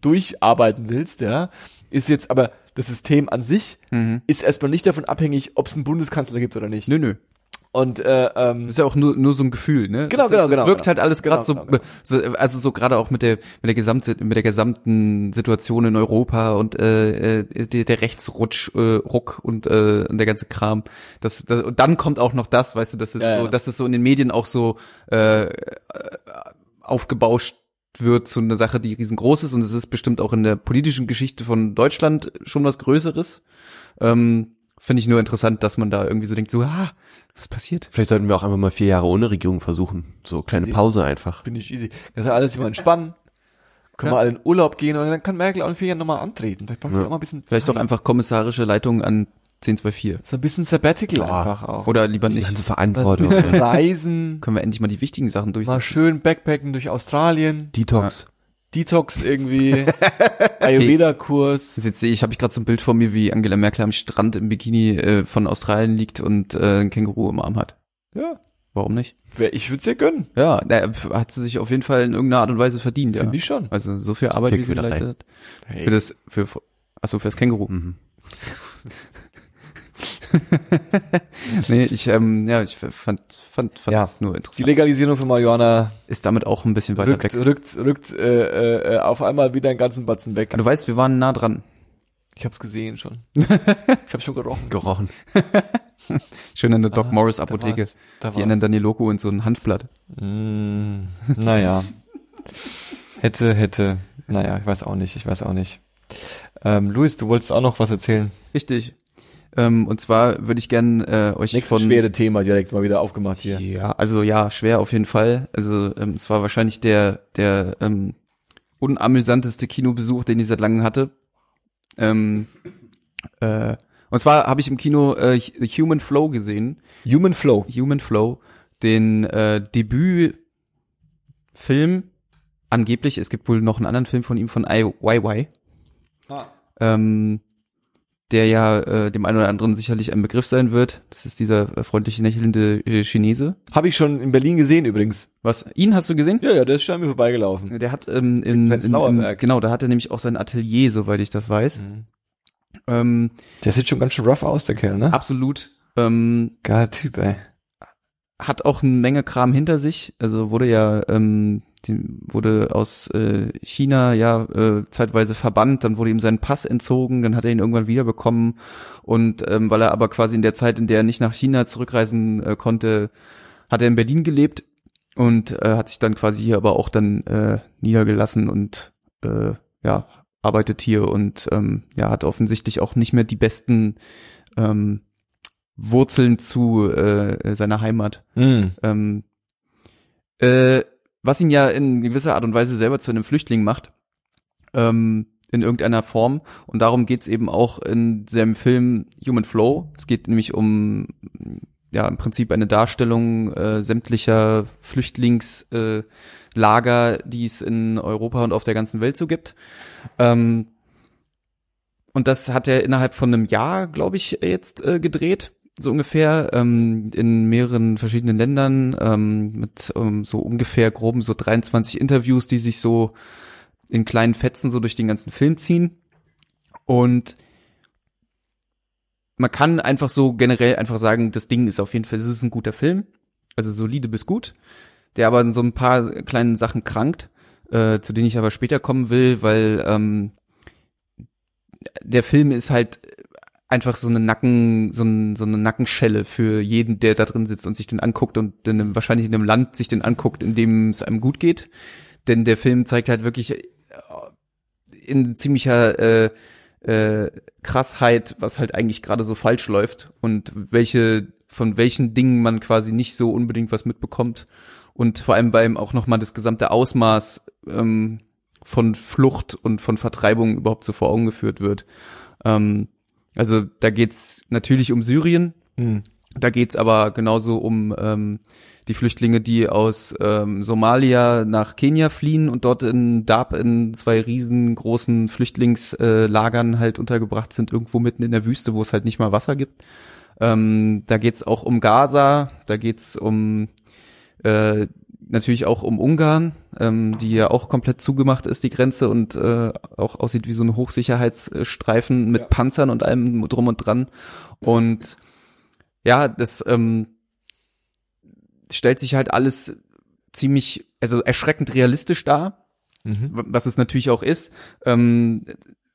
durcharbeiten willst, ja, ist jetzt aber das System an sich Mhm. ist erstmal nicht davon abhängig, ob es einen Bundeskanzler gibt oder nicht. Nö, nö. Und äh, ähm, Das ist ja auch nur, nur so ein Gefühl, ne? Genau, das, genau, das genau, wirkt genau. halt alles gerade Genau, so, genau, so, also so gerade auch mit der mit der gesamten mit der gesamten Situation in Europa und äh, äh, der, der Rechtsrutsch, äh, Ruck und äh, und der ganze Kram. Das, das und dann kommt auch noch das, weißt du, dass es Ja, so, ja. dass es so in den Medien auch so äh, äh, aufgebauscht wird zu einer Sache, die riesengroß ist und es ist bestimmt auch in der politischen Geschichte von Deutschland schon was Größeres. Ähm, Finde ich nur interessant, dass man da irgendwie so denkt, so, ah, was passiert? Vielleicht sollten wir auch einfach mal vier Jahre ohne Regierung versuchen. So kleine Sie- Pause einfach. bin ich easy. Das ist alles immer entspannen. Können Ja. wir alle in Urlaub gehen und dann kann Merkel auch in vier Jahren nochmal antreten. Vielleicht brauchen wir Ja. auch mal ein bisschen Vielleicht doch Zeit. einfach kommissarische Leitung an 1024. so ein bisschen Sabbatical Ja. einfach auch. Oder lieber Die nicht. ganze Was, Verantwortung. reisen, <laughs> Können wir endlich mal die wichtigen Sachen mal durchsetzen. schön Backpacken durch Australien, Detox. Detox irgendwie, <laughs> Ayurveda-Kurs. Jetzt sehe ich, habe ich gerade so ein Bild vor mir, wie Angela Merkel am Strand im Bikini äh, von Australien liegt und äh, ein Känguru im Arm hat. Ja, Warum nicht? wer, ich würde es ja gönnen. Ja, da hat sie sich auf jeden Fall in irgendeiner Art und Weise verdient, ja. Finde ich schon. Also so viel Das Arbeit, wie sie geleistet hat. Hey. Für das, für, achso, fürs Känguru. Mhm. <laughs> nee, ich, ähm, ja, ich fand, fand, fand Ja. es nur Die interessant. Legalisierung von Marihuana Ist damit auch ein bisschen weiter rückt, weg. rückt, rückt äh, äh, auf einmal wieder einen ganzen Batzen weg. Du weißt, wir waren nah dran. Ich hab's gesehen schon. <laughs> ich hab's schon gerochen. Gerochen. <laughs> Schön an der Doc Ah, Morris da Apotheke. war's. Da Die ändern dann die Logo in so ein Hanfblatt. Mm, naja. hätte, hätte. Naja, ich weiß auch nicht, ich weiß auch nicht. Ähm, Luis, du wolltest auch noch was erzählen. Richtig. Ähm, und zwar würde ich gern äh, euch Nächstes von schwere Thema direkt mal wieder aufgemacht hier. Ja, also ja, schwer auf jeden Fall. Also ähm, es war wahrscheinlich der der ähm, unamüsanteste Kinobesuch, den ich seit langem hatte. Ähm, äh, und zwar habe ich im Kino äh, Human Flow gesehen. Human Flow. Human Flow, den äh, Debütfilm. Angeblich, es gibt wohl noch einen anderen Film von ihm von Ai Weiwei. Ah. ähm, der ja äh, dem einen oder anderen sicherlich ein Begriff sein wird. Das ist dieser äh, freundliche, lächelnde äh, Chinese. Habe ich schon in Berlin gesehen übrigens. Was? Ihn hast du gesehen? Ja, ja, der ist schon an mir vorbeigelaufen. Der hat ähm, in, in, in Berg. genau, da hat er nämlich auch sein Atelier, soweit ich das weiß. Mhm. Ähm, Der sieht schon ganz schön rough aus, der Kerl, ne? absolut. Ähm, Geiler Typ, ey. hat auch eine Menge Kram hinter sich. Also wurde ja ähm, die, wurde aus äh, China ja äh, zeitweise verbannt, dann wurde ihm sein Pass entzogen, dann hat er ihn irgendwann wiederbekommen und ähm, weil er aber quasi in der Zeit, in der er nicht nach China zurückreisen äh, konnte, hat er in Berlin gelebt und äh, hat sich dann quasi hier aber auch dann äh, niedergelassen und äh, ja arbeitet hier und ähm, ja hat offensichtlich auch nicht mehr die besten ähm, Wurzeln zu äh, seiner Heimat. Hm. Ähm, äh, was ihn ja in gewisser Art und Weise selber zu einem Flüchtling macht, ähm, in irgendeiner Form. Und darum geht's eben auch in seinem Film Human Flow. Es geht nämlich um ja im Prinzip eine Darstellung äh, sämtlicher Flüchtlingslager, äh, die es in Europa und auf der ganzen Welt so gibt. Ähm, und das hat er innerhalb von einem Jahr, glaube ich, jetzt äh, gedreht so ungefähr, ähm, in mehreren verschiedenen Ländern, ähm, mit ähm, so ungefähr groben so 23 Interviews, die sich so in kleinen Fetzen so durch den ganzen Film ziehen. Und man kann einfach so generell einfach sagen, das Ding ist auf jeden Fall, es ist ein guter Film, also solide bis gut, der aber in so ein paar kleinen Sachen krankt, äh, zu denen ich aber später kommen will, weil ähm, der Film ist halt einfach so eine Nacken, so, ein, so eine Nackenschelle für jeden, der da drin sitzt und sich den anguckt und in wahrscheinlich in einem Land sich den anguckt, in dem es einem gut geht. Denn der Film zeigt halt wirklich äh, in ziemlicher äh, äh, Krassheit, was halt eigentlich gerade so falsch läuft und welche von welchen Dingen man quasi nicht so unbedingt was mitbekommt und vor allem beim auch noch mal das gesamte Ausmaß ähm, von Flucht und von Vertreibung überhaupt so vor Augen geführt wird. Ähm, also da geht's natürlich um Syrien, Hm. da geht's aber genauso um ähm, die Flüchtlinge, die aus ähm, Somalia nach Kenia fliehen und dort in Dab in zwei riesengroßen Flüchtlingslagern halt untergebracht sind, irgendwo mitten in der Wüste, wo es halt nicht mal Wasser gibt. Ähm, da geht's auch um Gaza, da geht's um äh, natürlich auch um Ungarn, ähm, die ja auch komplett zugemacht ist, die Grenze, und äh, auch aussieht wie so ein Hochsicherheitsstreifen mit Ja. Panzern und allem drum und dran. Und ja, das ähm, stellt sich halt alles ziemlich, also erschreckend realistisch dar, Mhm. was es natürlich auch ist. Ähm,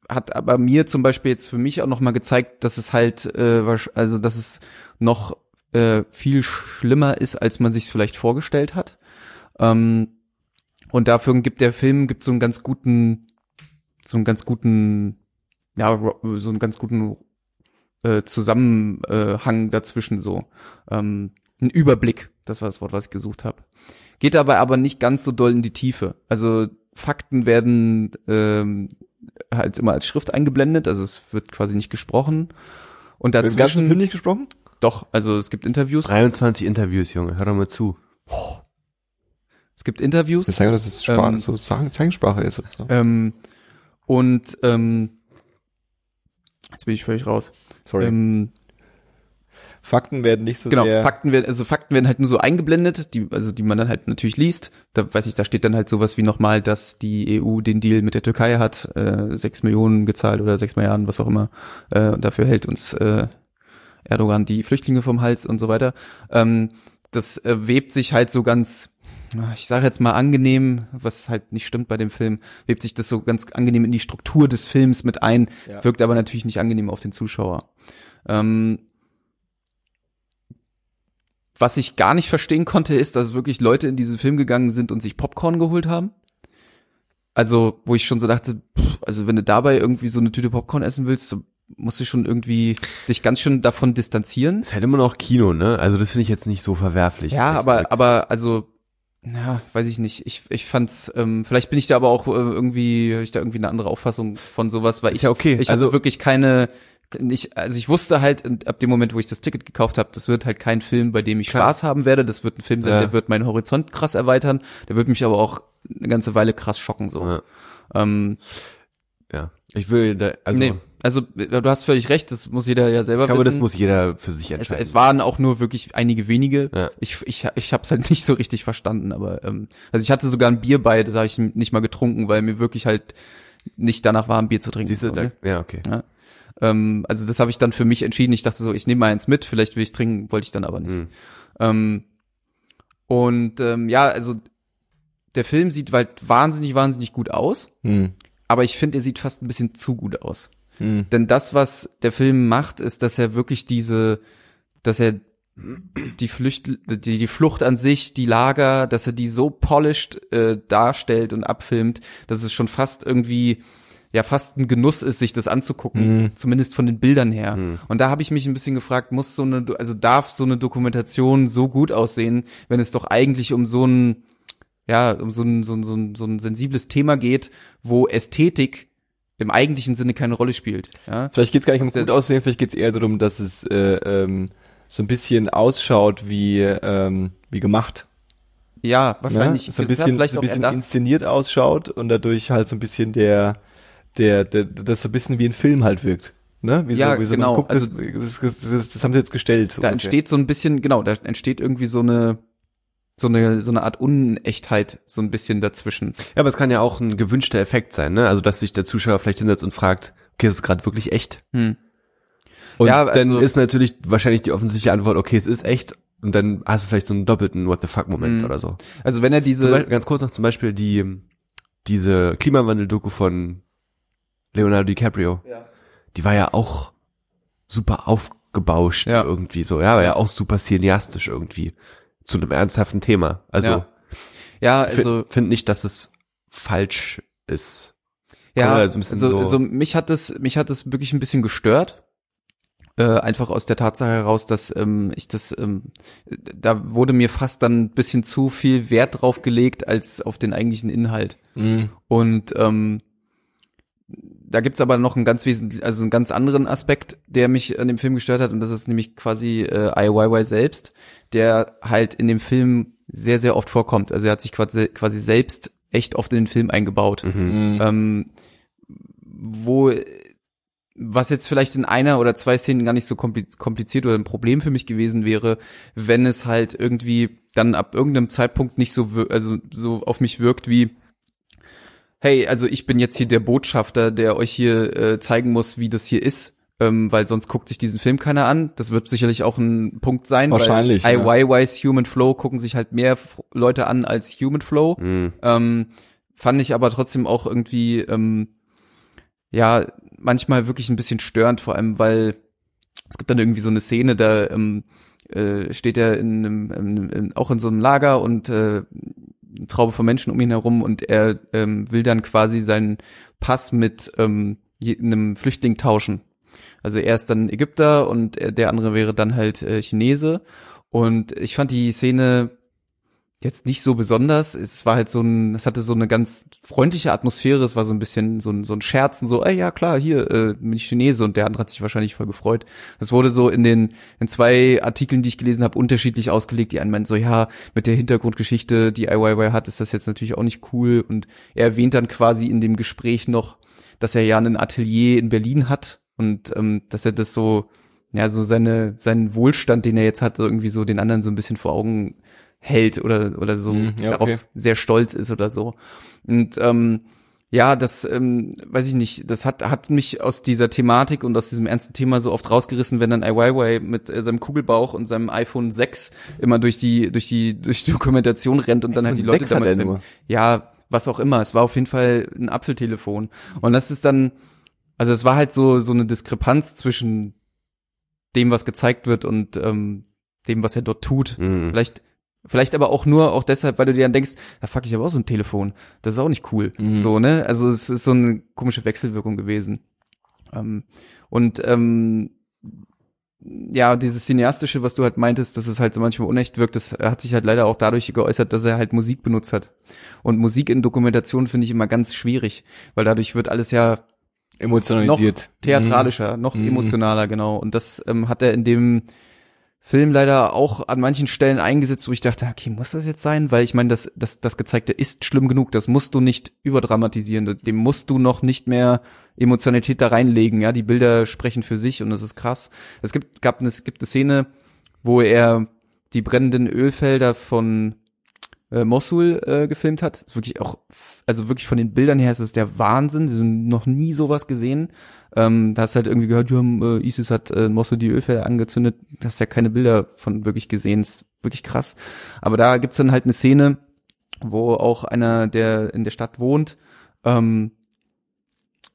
hat aber mir zum Beispiel jetzt für mich auch noch mal gezeigt, dass es halt, äh, also dass es noch äh, viel schlimmer ist, als man sich vielleicht vorgestellt hat. Ähm, und dafür gibt der Film gibt so einen ganz guten, so einen ganz guten, ja, so einen ganz guten äh, Zusammenhang dazwischen so. Ähm, ein Überblick, das war das Wort, was ich gesucht habe. Geht dabei aber nicht ganz so doll in die Tiefe. Also Fakten werden ähm, halt immer als Schrift eingeblendet, also es wird quasi nicht gesprochen. Und Wird im ganzen Film dazwischen, nicht gesprochen? doch, also es gibt Interviews, 23 Interviews, Junge, hör doch mal zu. Es gibt Interviews. Das sagen, dass es Sprache, Ähm, so Zeichensprache ist. Oder so. Ähm, und ähm, jetzt bin ich völlig raus. Sorry. Ähm, Fakten werden nicht so genau, sehr. Fakten werden, also Fakten werden halt nur so eingeblendet, die, also die man dann halt natürlich liest. Da weiß ich, da steht dann halt sowas wie nochmal, dass die EU den Deal mit der Türkei hat, äh, sechs Millionen gezahlt oder sechs Milliarden, was auch immer. Äh, und dafür hält uns äh, Erdogan die Flüchtlinge vom Hals und so weiter. Ähm, das äh, webt sich halt so ganz, ich sage jetzt mal angenehm, was halt nicht stimmt bei dem Film, webt sich das so ganz angenehm in die Struktur des Films mit ein, Ja. wirkt aber natürlich nicht angenehm auf den Zuschauer. Ähm, was ich gar nicht verstehen konnte, ist, dass wirklich Leute in diesen Film gegangen sind und sich Popcorn geholt haben. Also, wo ich schon so dachte, pff, also wenn du dabei irgendwie so eine Tüte Popcorn essen willst, musst du schon irgendwie dich ganz schön davon distanzieren. Ist halt immer noch Kino, ne? Also das finde ich jetzt nicht so verwerflich. Ja, Ich- aber, aber, also, ja, weiß ich nicht. Ich, ich fand's, ähm, vielleicht bin ich da aber auch äh, irgendwie, hab ich da irgendwie eine andere Auffassung von sowas, weil Ist ich, ja okay. ich Also- also wirklich keine, nicht, also ich wusste halt ab dem Moment, wo ich das Ticket gekauft habe, das wird halt kein Film, bei dem ich Klar. Spaß haben werde. Das wird ein Film sein, Ja. der wird meinen Horizont krass erweitern. Der wird mich aber auch eine ganze Weile krass schocken so. Ja. Ähm, ja. Ich will da, also nee, also äh, du hast völlig recht. Das muss jeder ja selber ich glaube, wissen. das muss jeder für sich es, entscheiden. es waren auch nur wirklich einige wenige. Ja. Ich, ich, ich habe es halt <laughs> nicht so richtig verstanden, aber ähm, also ich hatte sogar ein Bier bei, das habe ich nicht mal getrunken, weil mir wirklich halt nicht danach war, ein Bier zu trinken. Siehst du, okay? da, ja, okay. ähm, also das habe ich dann für mich entschieden. Ich dachte so, ich nehme mal eins mit, vielleicht will ich trinken, wollte ich dann aber nicht. Hm. Ähm, und ähm, ja, also der Film sieht halt wahnsinnig, wahnsinnig gut aus, Hm. aber ich finde, er sieht fast ein bisschen zu gut aus. Hm. Denn das, was der Film macht, ist, dass er wirklich diese, dass er die Flücht, die, die Flucht an sich, die Lager, dass er die so polished äh, darstellt und abfilmt, dass es schon fast irgendwie ja fast ein Genuss ist, sich das anzugucken, Mhm. zumindest von den Bildern her. Mhm. Und da habe ich mich ein bisschen gefragt, muss so eine, also darf so eine Dokumentation so gut aussehen, wenn es doch eigentlich um so ein, ja, um so ein, so ein, so ein, so ein sensibles Thema geht, wo Ästhetik im eigentlichen Sinne keine Rolle spielt. Ja? Vielleicht geht's gar nicht um gut aussehen, vielleicht geht's eher darum, dass es äh, ähm, so ein bisschen ausschaut wie ähm, wie gemacht. Ja, Ne? wahrscheinlich. So ein ja, bisschen, vielleicht so ein bisschen inszeniert ausschaut und dadurch halt so ein bisschen der, der, der das so ein bisschen wie ein Film halt wirkt. Ne? Wie Ja, so, wie so genau, guckt, also- das, das, das, das, haben sie jetzt gestellt. Da ungefähr. entsteht so ein bisschen, genau, da entsteht irgendwie so eine, so eine, so eine Art Unechtheit so ein bisschen dazwischen. Ja, aber es kann ja auch ein gewünschter Effekt sein, ne? Also dass sich der Zuschauer vielleicht hinsetzt und fragt, okay, ist es gerade wirklich echt? Hm. Und Ja, dann also- ist natürlich wahrscheinlich die offensichtliche Antwort, okay, es ist echt. Und dann hast du vielleicht so einen doppelten What the fuck Moment Hm. oder so. Also wenn er diese, Beispiel, ganz kurz noch zum Beispiel die diese Klimawandel-Doku von Leonardo DiCaprio. Die war ja auch super aufgebauscht Ja. irgendwie so. Ja, war ja auch super cineastisch irgendwie zu einem ernsthaften Thema. Also Ja. ja, ich also, finde find nicht, dass es falsch ist. ja, also, so- also mich hat das, mich hat das wirklich ein bisschen gestört. Äh, einfach aus der Tatsache heraus, dass ähm, ich das, ähm, da wurde mir fast dann ein bisschen zu viel Wert drauf gelegt als auf den eigentlichen Inhalt. Mhm. Und ähm, da gibt's aber noch einen ganz wesentlich, also einen ganz anderen Aspekt, der mich an dem Film gestört hat, und das ist nämlich quasi äh, IYY selbst, der halt in dem Film sehr, sehr oft vorkommt. Also er hat sich quasi, quasi selbst echt oft in den Film eingebaut. Mhm. Ähm, wo was jetzt vielleicht in einer oder zwei Szenen gar nicht so kompli- kompliziert oder ein Problem für mich gewesen wäre, wenn es halt irgendwie dann ab irgendeinem Zeitpunkt nicht so also so auf mich wirkt wie hey, also ich bin jetzt hier der Botschafter, der euch hier äh, zeigen muss, wie das hier ist, ähm, weil sonst guckt sich diesen Film keiner an. Das wird sicherlich auch ein Punkt sein. Wahrscheinlich, Weil ja. IYY's Human Flow gucken sich halt mehr Leute an als Human Flow. Mhm. Ähm, fand ich aber trotzdem auch irgendwie, ähm, ja, manchmal wirklich ein bisschen störend, vor allem, weil es gibt dann irgendwie so eine Szene, da ähm, äh, steht er in einem, in, in, auch in so einem Lager und äh, Traube von Menschen um ihn herum und er ähm, will dann quasi seinen Pass mit ähm, einem Flüchtling tauschen. Also er ist dann Ägypter und er, der andere wäre dann halt äh, Chinese. Und ich fand die Szene jetzt nicht so besonders. Es war halt so ein, es hatte so eine ganz freundliche Atmosphäre. Es war so ein bisschen so ein, so ein Scherzen, so, ey, ja klar, hier äh, bin ich Chinese und der andere hat sich wahrscheinlich voll gefreut. Das wurde so in den in zwei Artikeln, die ich gelesen habe, unterschiedlich ausgelegt. Die einen meinten so, ja, mit der Hintergrundgeschichte, die IYY hat, ist das jetzt natürlich auch nicht cool. Und er erwähnt dann quasi in dem Gespräch noch, dass er ja ein Atelier in Berlin hat und ähm, dass er das so, ja, so seine seinen Wohlstand, den er jetzt hat, irgendwie so den anderen so ein bisschen vor Augen hält oder oder so Mhm, ja, darauf okay. sehr stolz ist oder so. Und ähm, ja, das ähm, weiß ich nicht, das hat hat mich aus dieser Thematik und aus diesem ernsten Thema so oft rausgerissen, wenn dann IYY mit äh, seinem Kugelbauch und seinem iPhone 6 immer durch die durch die durch die Dokumentation rennt und dann halt die Leute 6 hat damit nur. ja, was auch immer. Es war auf jeden Fall ein Apfeltelefon. Und das ist dann, also es war halt so, so eine Diskrepanz zwischen dem, was gezeigt wird und ähm, dem, was er dort tut. Mhm. Vielleicht, vielleicht aber auch nur auch deshalb, weil du dir dann denkst, ja fuck, ich habe auch so ein Telefon. Das ist auch nicht cool. Mhm. So, ne? Also es ist so eine komische Wechselwirkung gewesen. Ähm, und ähm, ja, dieses Cineastische, was du halt meintest, dass es halt so manchmal unecht wirkt, das hat sich halt leider auch dadurch geäußert, dass er halt Musik benutzt hat. Und Musik in Dokumentation finde ich immer ganz schwierig, weil dadurch wird alles ja Emotionalisiert. theatralischer, noch Mhm. emotionaler, genau. Und das ähm, hat er in dem Film leider auch an manchen Stellen eingesetzt, wo ich dachte, okay, muss das jetzt sein? Weil ich meine, das, das, das Gezeigte ist schlimm genug, das musst du nicht überdramatisieren, dem musst du noch nicht mehr Emotionalität da reinlegen, ja, die Bilder sprechen für sich und das ist krass. Es gibt, gab eine, es gibt eine Szene, wo er die brennenden Ölfelder von äh, Mosul äh, gefilmt hat. Ist wirklich auch, also wirklich von den Bildern her ist es der Wahnsinn. Noch nie sowas gesehen. Ähm, da hast du halt irgendwie gehört, ja, äh, ISIS hat äh, Mosul die Ölfelder angezündet. Da hast ja keine Bilder von wirklich gesehen. ist wirklich krass. Aber da gibt's dann halt eine Szene, wo auch einer, der in der Stadt wohnt, ähm,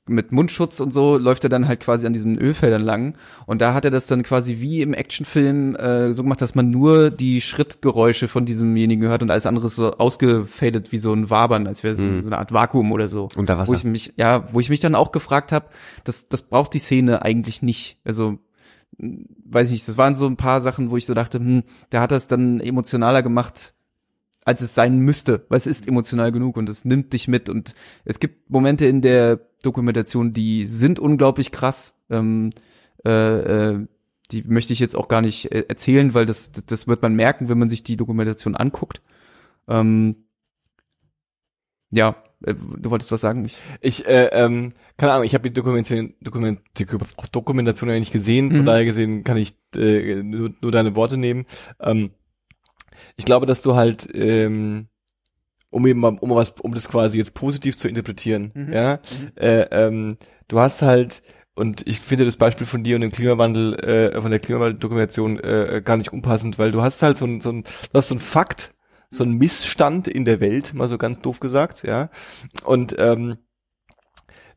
mit Mundschutz und so läuft er dann halt quasi an diesen Ölfeldern lang und da hat er das dann quasi wie im Actionfilm äh, so gemacht, dass man nur die Schrittgeräusche von diesemjenigen hört und alles andere ist so ausgefadet wie so ein Wabern, als wäre so, Mhm. so eine Art Vakuum oder so. Unter Wasser. Wo ich mich ja, wo ich mich dann auch gefragt habe, das das braucht die Szene eigentlich nicht. Also mh, weiß ich nicht, das waren so ein paar Sachen, wo ich so dachte, hm, der hat das dann emotionaler gemacht, als es sein müsste, weil es ist emotional genug und es nimmt dich mit und es gibt Momente in der Dokumentation, die sind unglaublich krass. Ähm, äh, äh, die möchte ich jetzt auch gar nicht äh, erzählen, weil das das wird man merken, wenn man sich die Dokumentation anguckt. Ähm, ja, äh, du wolltest was sagen? Ich, Ich, äh, ähm, keine Ahnung, ich habe die Dokumentation, Dokument, Dokumentation ja nicht gesehen, von Mhm. daher gesehen kann ich äh, nur, nur deine Worte nehmen. Ähm, ich glaube, dass du halt, ähm, um eben mal, um was, um das quasi jetzt positiv zu interpretieren, Mhm. ja, Äh, ähm, du hast halt und ich finde das Beispiel von dir und dem Klimawandel, äh, von der Klimawandel-Dokumentation äh, gar nicht unpassend, weil du hast halt so ein, so ein, du hast so ein Fakt, so ein Missstand in der Welt, mal so ganz doof gesagt, ja. Und ähm,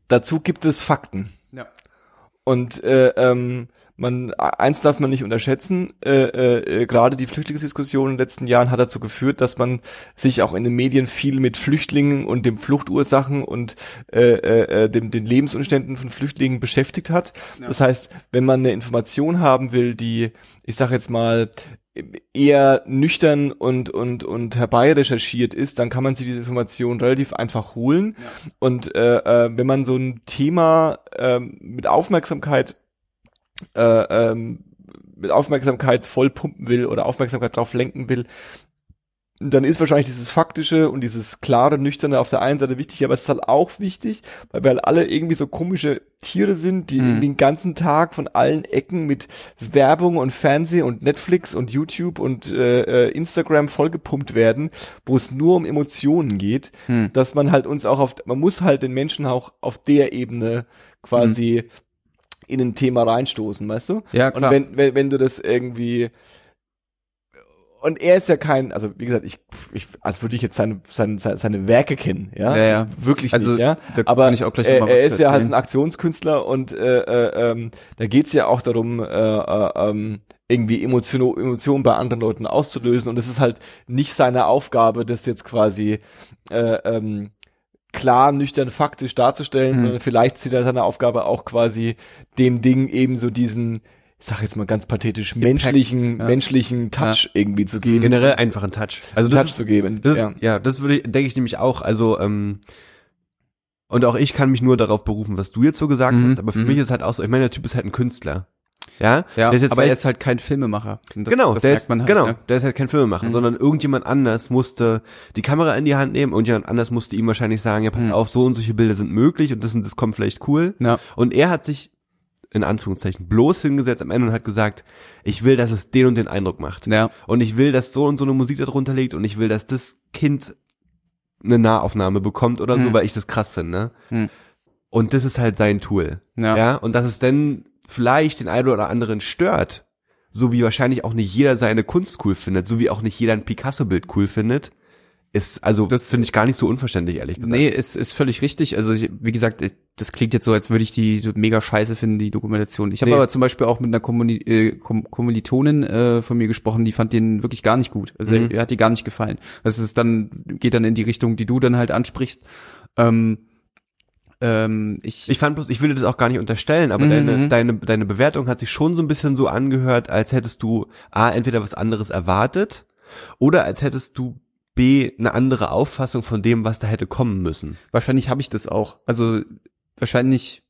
dazu gibt es Fakten. ja. Und äh, ähm, man eins darf man nicht unterschätzen, äh, äh, äh, gerade die Flüchtlingsdiskussion in den letzten Jahren hat dazu geführt, dass man sich auch in den Medien viel mit Flüchtlingen und dem Fluchtursachen und äh, äh, äh, dem, den Lebensumständen von Flüchtlingen beschäftigt hat. Ja. Das heißt, wenn man eine Information haben will, die, ich sage jetzt mal, eher nüchtern und und und herbei recherchiert ist, dann kann man sich diese Information relativ einfach holen. Ja. Und äh, äh, wenn man so ein Thema ähm, mit Aufmerksamkeit äh, ähm, mit Aufmerksamkeit voll pumpen will oder Aufmerksamkeit drauf lenken will, dann ist wahrscheinlich dieses faktische und dieses klare, nüchterne auf der einen Seite wichtig, aber es ist halt auch wichtig, weil wir halt alle irgendwie so komische Tiere sind, die Mhm. den ganzen Tag von allen Ecken mit Werbung und Fernseh und Netflix und YouTube und äh, äh, Instagram vollgepumpt werden, wo es nur um Emotionen geht, Hm. dass man halt uns auch auf, man muss halt den Menschen auch auf der Ebene quasi in ein Thema reinstoßen, weißt du? Ja, Und klar. wenn, wenn, wenn du das irgendwie und er ist ja kein, also wie gesagt, ich, ich als würde ich jetzt seine, seine, seine Werke kennen, ja, Ja, ja. wirklich Also, nicht, ja, aber ich auch gleich er, er ist ja halt ein. Aktionskünstler und äh, äh, ähm, da geht's ja auch darum, äh, äh, ähm, irgendwie Emotionen, Emotionen bei anderen Leuten auszulösen und es ist halt nicht seine Aufgabe, das jetzt quasi äh, ähm, klar, nüchtern, faktisch darzustellen, Mhm. sondern vielleicht sieht er seine Aufgabe auch quasi dem Ding eben so diesen, ich sag jetzt mal ganz pathetisch, menschlichen, ja. menschlichen Touch irgendwie zu geben. Generell einfach ein Touch. Also Touch das ist, zu geben. das ist, ja. ja. das würde ich, denke ich nämlich auch. Also ähm, und auch ich kann mich nur darauf berufen, was du jetzt so gesagt Mhm, hast. Aber für mhm. mich ist halt auch so. Ich meine, der Typ ist halt ein Künstler. Ja, Ja, der ist jetzt aber er ist halt kein Filmemacher. Das, genau, das der merkt ist, man halt, genau, ne? der ist halt kein Filmemacher, Mhm. sondern irgendjemand anders musste die Kamera in die Hand nehmen und jemand anders musste ihm wahrscheinlich sagen, ja, pass Mhm. auf, so und solche Bilder sind möglich und das und das kommt vielleicht cool. Ja. Und er hat sich in Anführungszeichen bloß hingesetzt am Ende und hat gesagt, ich will, dass es den und den Eindruck macht. Ja. Und ich will, dass so und so eine Musik darunter liegt und ich will, dass das Kind eine Nahaufnahme bekommt oder so, Hm. weil ich das krass finde. Hm. Und das ist halt sein Tool. Ja. Ja. Und dass es dann vielleicht den einen oder anderen stört, so wie wahrscheinlich auch nicht jeder seine Kunst cool findet, so wie auch nicht jeder ein Picasso-Bild cool findet, ist, also, das finde ich gar nicht so unverständlich, ehrlich gesagt. Nee, ist, ist völlig richtig. Also ich, wie gesagt, ich, das klingt jetzt so, als würde ich die mega scheiße finden, die Dokumentation. Ich habe Nee. aber zum Beispiel auch mit einer Kommuni äh, Kom Kommilitonin äh, von mir gesprochen, die fand den wirklich gar nicht gut. Also Mhm. er hat die gar nicht gefallen. Das ist dann, geht dann in die Richtung, die du dann halt ansprichst. Ähm, ähm, ich, Ich fand bloß, ich will dir das auch gar nicht unterstellen, aber Mhm, deine, deine, deine Bewertung hat sich schon so ein bisschen so angehört, als hättest du A, entweder was anderes erwartet oder als hättest du B, eine andere Auffassung von dem, was da hätte kommen müssen. wahrscheinlich habe ich das auch. Also wahrscheinlich,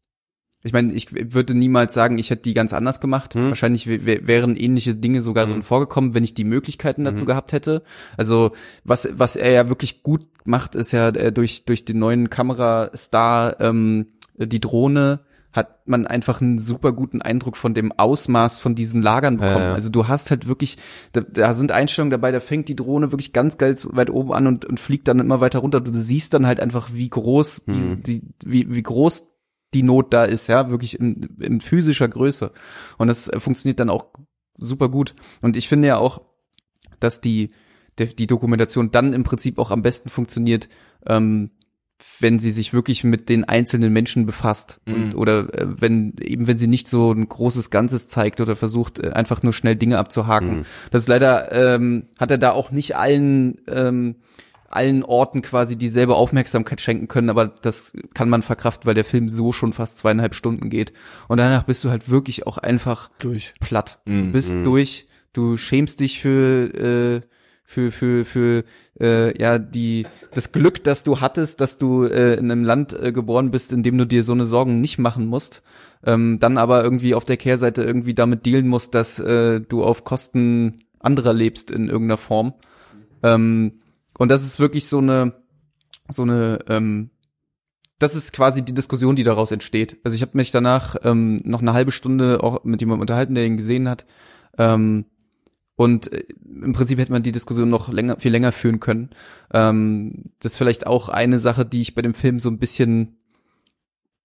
ich meine, ich würde niemals sagen, ich hätte die ganz anders gemacht. Hm. Wahrscheinlich wär- wär- wären ähnliche Dinge sogar Hm. drin vorgekommen, wenn ich die Möglichkeiten dazu Mhm. gehabt hätte. Also was was er ja wirklich gut macht, ist ja äh, durch durch den neuen Kamerastar ähm, die Drohne hat man einfach einen super guten Eindruck von dem Ausmaß von diesen Lagern bekommen. Ja, ja. Also du hast halt wirklich, da, da sind Einstellungen dabei, da fängt die Drohne wirklich ganz geil weit oben an und, und fliegt dann immer weiter runter. Du siehst dann halt einfach, wie groß die, Mhm. die wie, wie groß die Not da ist, ja, wirklich in, in physischer Größe. Und das äh, funktioniert dann auch super gut. Und ich finde ja auch, dass die, der, die Dokumentation dann im Prinzip auch am besten funktioniert, ähm, wenn sie sich wirklich mit den einzelnen Menschen befasst und Mhm. oder äh, wenn eben wenn sie nicht so ein großes Ganzes zeigt oder versucht äh, einfach nur schnell Dinge abzuhaken. Mhm. Das ist leider ähm, hat er da auch nicht allen ähm, allen Orten quasi dieselbe Aufmerksamkeit schenken können, aber das kann man verkraften, weil der Film so schon fast zweieinhalb Stunden geht und danach bist du halt wirklich auch einfach Durch. platt. Mhm. Du bist durch, du schämst dich für äh, für für für äh, ja die das Glück, das du hattest, dass du äh, in einem Land äh, geboren bist, in dem du dir so eine Sorgen nicht machen musst, ähm, dann aber irgendwie auf der Kehrseite irgendwie damit dealen musst, dass äh, du auf Kosten anderer lebst in irgendeiner Form. Ähm, und das ist wirklich so eine so eine ähm, das ist quasi die Diskussion, die daraus entsteht. Also ich habe mich danach ähm, noch eine halbe Stunde auch mit jemandem unterhalten, der ihn gesehen hat. Ähm, und äh, im Prinzip hätte man die Diskussion noch länger, viel länger führen können. Ähm, das ist vielleicht auch eine Sache, die ich bei dem Film so ein bisschen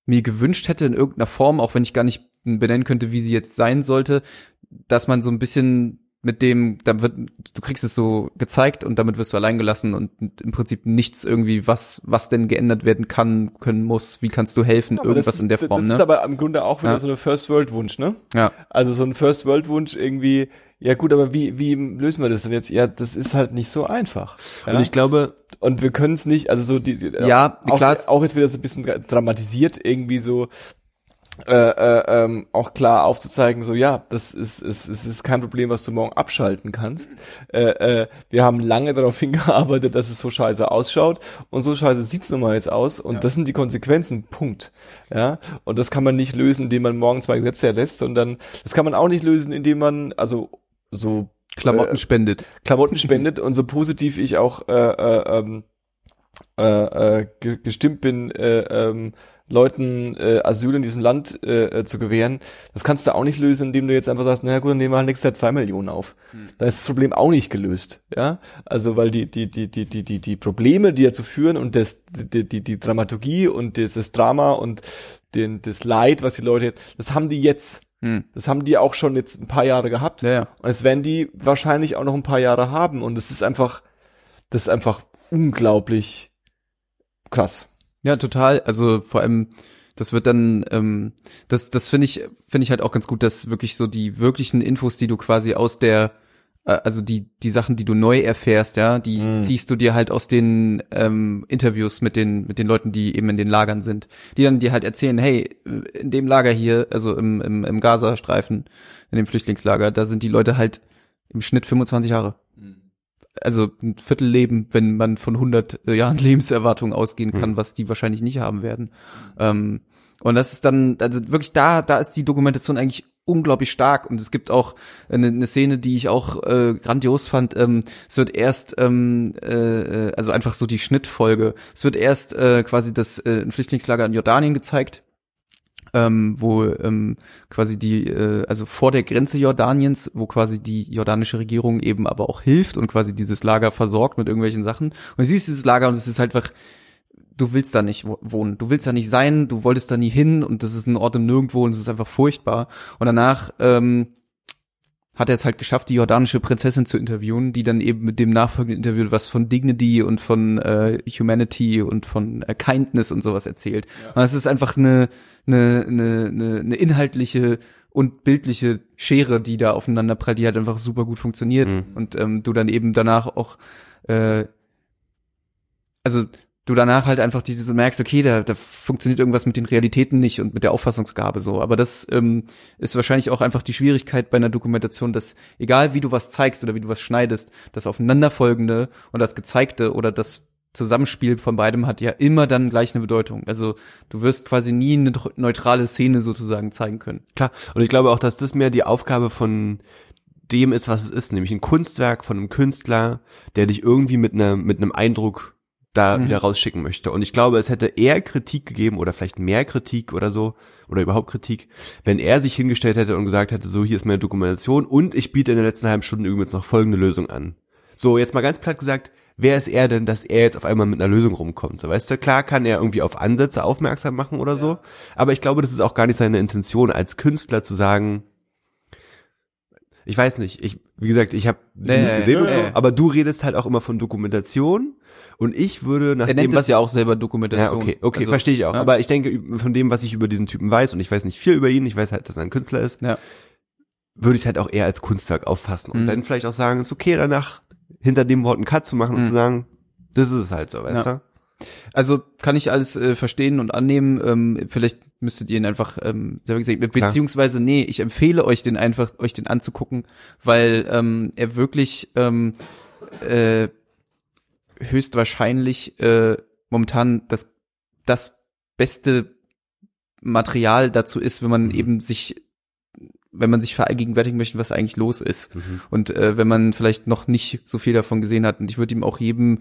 mir gewünscht hätte in irgendeiner Form, auch wenn ich gar nicht benennen könnte, wie sie jetzt sein sollte, dass man so ein bisschen mit dem, dann wird, du kriegst es so gezeigt und damit wirst du allein gelassen und im Prinzip nichts irgendwie, was, was denn geändert werden kann, können muss, wie kannst du helfen, Aber irgendwas das ist, in der Form, Das ne? ist aber im Grunde auch wieder Ja. so eine First World Wunsch, ne? ja. Also so ein First World Wunsch irgendwie, ja gut, aber wie, wie lösen wir das denn jetzt? Ja, das ist halt nicht so einfach. Ja? Und ich glaube, Und wir können es nicht, also so die, die Ja, auch, klar ist- auch jetzt wieder so ein bisschen dra- dramatisiert irgendwie so äh, äh, ähm, auch klar aufzuzeigen, so ja, das ist es ist, ist kein Problem, was du morgen abschalten kannst. Äh, äh, wir haben lange darauf <laughs> hingearbeitet, dass es so scheiße ausschaut und so scheiße sieht's nun mal jetzt aus und das sind die Konsequenzen. Punkt. Ja, und das kann man nicht lösen, indem man morgen zwei Gesetze erlässt, sondern das kann man auch nicht lösen, indem man also so Klamotten äh, spendet. Klamotten spendet und so positiv ich auch äh, äh, ähm, äh, äh, ge- gestimmt bin, äh, ähm, Leuten äh, Asyl in diesem Land äh, äh, zu gewähren, das kannst du auch nicht lösen, indem du jetzt einfach sagst, naja gut, dann nehmen wir halt nächstes Jahr zwei Millionen auf. Da ist das Problem auch nicht gelöst, ja. Also weil die die die die die die die Probleme, die dazu führen und das die die, die Dramaturgie und dieses Drama und den das Leid, was die Leute, das haben die jetzt. Hm. Das haben die auch schon jetzt ein paar Jahre gehabt. Ja, ja. Und es werden die wahrscheinlich auch noch ein paar Jahre haben. Und es ist einfach, das ist einfach unglaublich krass. Ja, total. Also vor allem, das wird dann, ähm, das, das finde ich, finde ich halt auch ganz gut, dass wirklich so die wirklichen Infos, die du quasi aus der, äh, also die, die Sachen, die du neu erfährst, ja, die Mhm. ziehst du dir halt aus den ähm, Interviews mit den, mit den Leuten, die eben in den Lagern sind, die dann dir halt erzählen, hey, in dem Lager hier, also im, im, im Gazastreifen, in dem Flüchtlingslager, da sind die Leute halt im Schnitt 25 Jahre also ein Viertelleben, wenn man von 100 Jahren <laughs> Lebenserwartung ausgehen kann, was die wahrscheinlich nicht haben werden. Ähm, und das ist dann, also wirklich da, da ist die Dokumentation eigentlich unglaublich stark und es gibt auch eine, eine Szene, die ich auch äh, grandios fand. Ähm, es wird erst, ähm, äh, äh, also einfach so die Schnittfolge. Es wird erst äh, quasi das äh, Flüchtlingslager in Jordanien gezeigt ähm, wo ähm, quasi die, äh, also vor der Grenze Jordaniens, wo quasi die jordanische Regierung eben aber auch hilft und quasi dieses Lager versorgt mit irgendwelchen Sachen. Und du siehst dieses Lager und es ist halt einfach, du willst da nicht wo- wohnen, du willst da nicht sein, du wolltest da nie hin und das ist ein Ort im Nirgendwo und es ist einfach furchtbar. Und danach ähm, hat er es halt geschafft, die jordanische Prinzessin zu interviewen, die dann eben mit dem nachfolgenden Interview was von Dignity und von äh, Humanity und von äh, Kindness und sowas erzählt. Und es ist einfach eine, eine, eine, eine, inhaltliche und bildliche Schere, die da aufeinander prallt, die halt einfach super gut funktioniert Mhm. und ähm, du dann eben danach auch äh, also du danach halt einfach diese merkst, okay, da, da funktioniert irgendwas mit den Realitäten nicht und mit der Auffassungsgabe so. Aber das ähm, ist wahrscheinlich auch einfach die Schwierigkeit bei einer Dokumentation, dass egal wie du was zeigst oder wie du was schneidest, das aufeinanderfolgende und das gezeigte oder das Zusammenspiel von beidem hat ja immer dann gleich eine Bedeutung. Also du wirst quasi nie eine neutrale Szene sozusagen zeigen können. Klar. Und ich glaube auch, dass das mehr die Aufgabe von dem ist, was es ist, nämlich ein Kunstwerk von einem Künstler, der dich irgendwie mit einer mit einem Eindruck da Mhm. wieder rausschicken möchte. Und ich glaube, es hätte eher Kritik gegeben oder vielleicht mehr Kritik oder so oder überhaupt Kritik, wenn er sich hingestellt hätte und gesagt hätte, so hier ist meine Dokumentation und ich biete in der letzten halben Stunde übrigens noch folgende Lösung an. So, jetzt mal ganz platt gesagt, wer ist er denn, dass er jetzt auf einmal mit einer Lösung rumkommt? So, weißt du, klar kann er irgendwie auf Ansätze aufmerksam machen oder so, aber ich glaube, das ist auch gar nicht seine Intention als Künstler zu sagen, Ich weiß nicht. Ich, wie gesagt, ich habe Ja, nicht ja, gesehen ja, und so, ja, ja. aber du redest halt auch immer von Dokumentation und ich würde nach Er dem, nennt was es ja auch selber ja, Dokumentation. okay, okay, Also, verstehe ich auch. ja. Aber ich denke, von dem, was ich über diesen Typen weiß, und ich weiß nicht viel über ihn, ich weiß halt, dass er ein Künstler ist, Ja. würde ich es halt auch eher als Kunstwerk auffassen und Mhm. dann vielleicht auch sagen, ist okay, danach hinter dem Wort einen Cut zu machen und Mhm. zu sagen, das ist es halt so, weißt Ja. du? Also kann ich alles äh, verstehen und annehmen. Ähm, vielleicht müsstet ihr ihn einfach ähm, selber gesehen, beziehungsweise nee, ich empfehle euch den einfach, euch den anzugucken, weil ähm, er wirklich ähm, äh, höchstwahrscheinlich äh, momentan das das beste Material dazu ist, wenn man eben sich wenn man sich verallgegenwärtigen möchte, was eigentlich los ist. Und äh, wenn man vielleicht noch nicht so viel davon gesehen hat, und ich würde ihm auch jedem,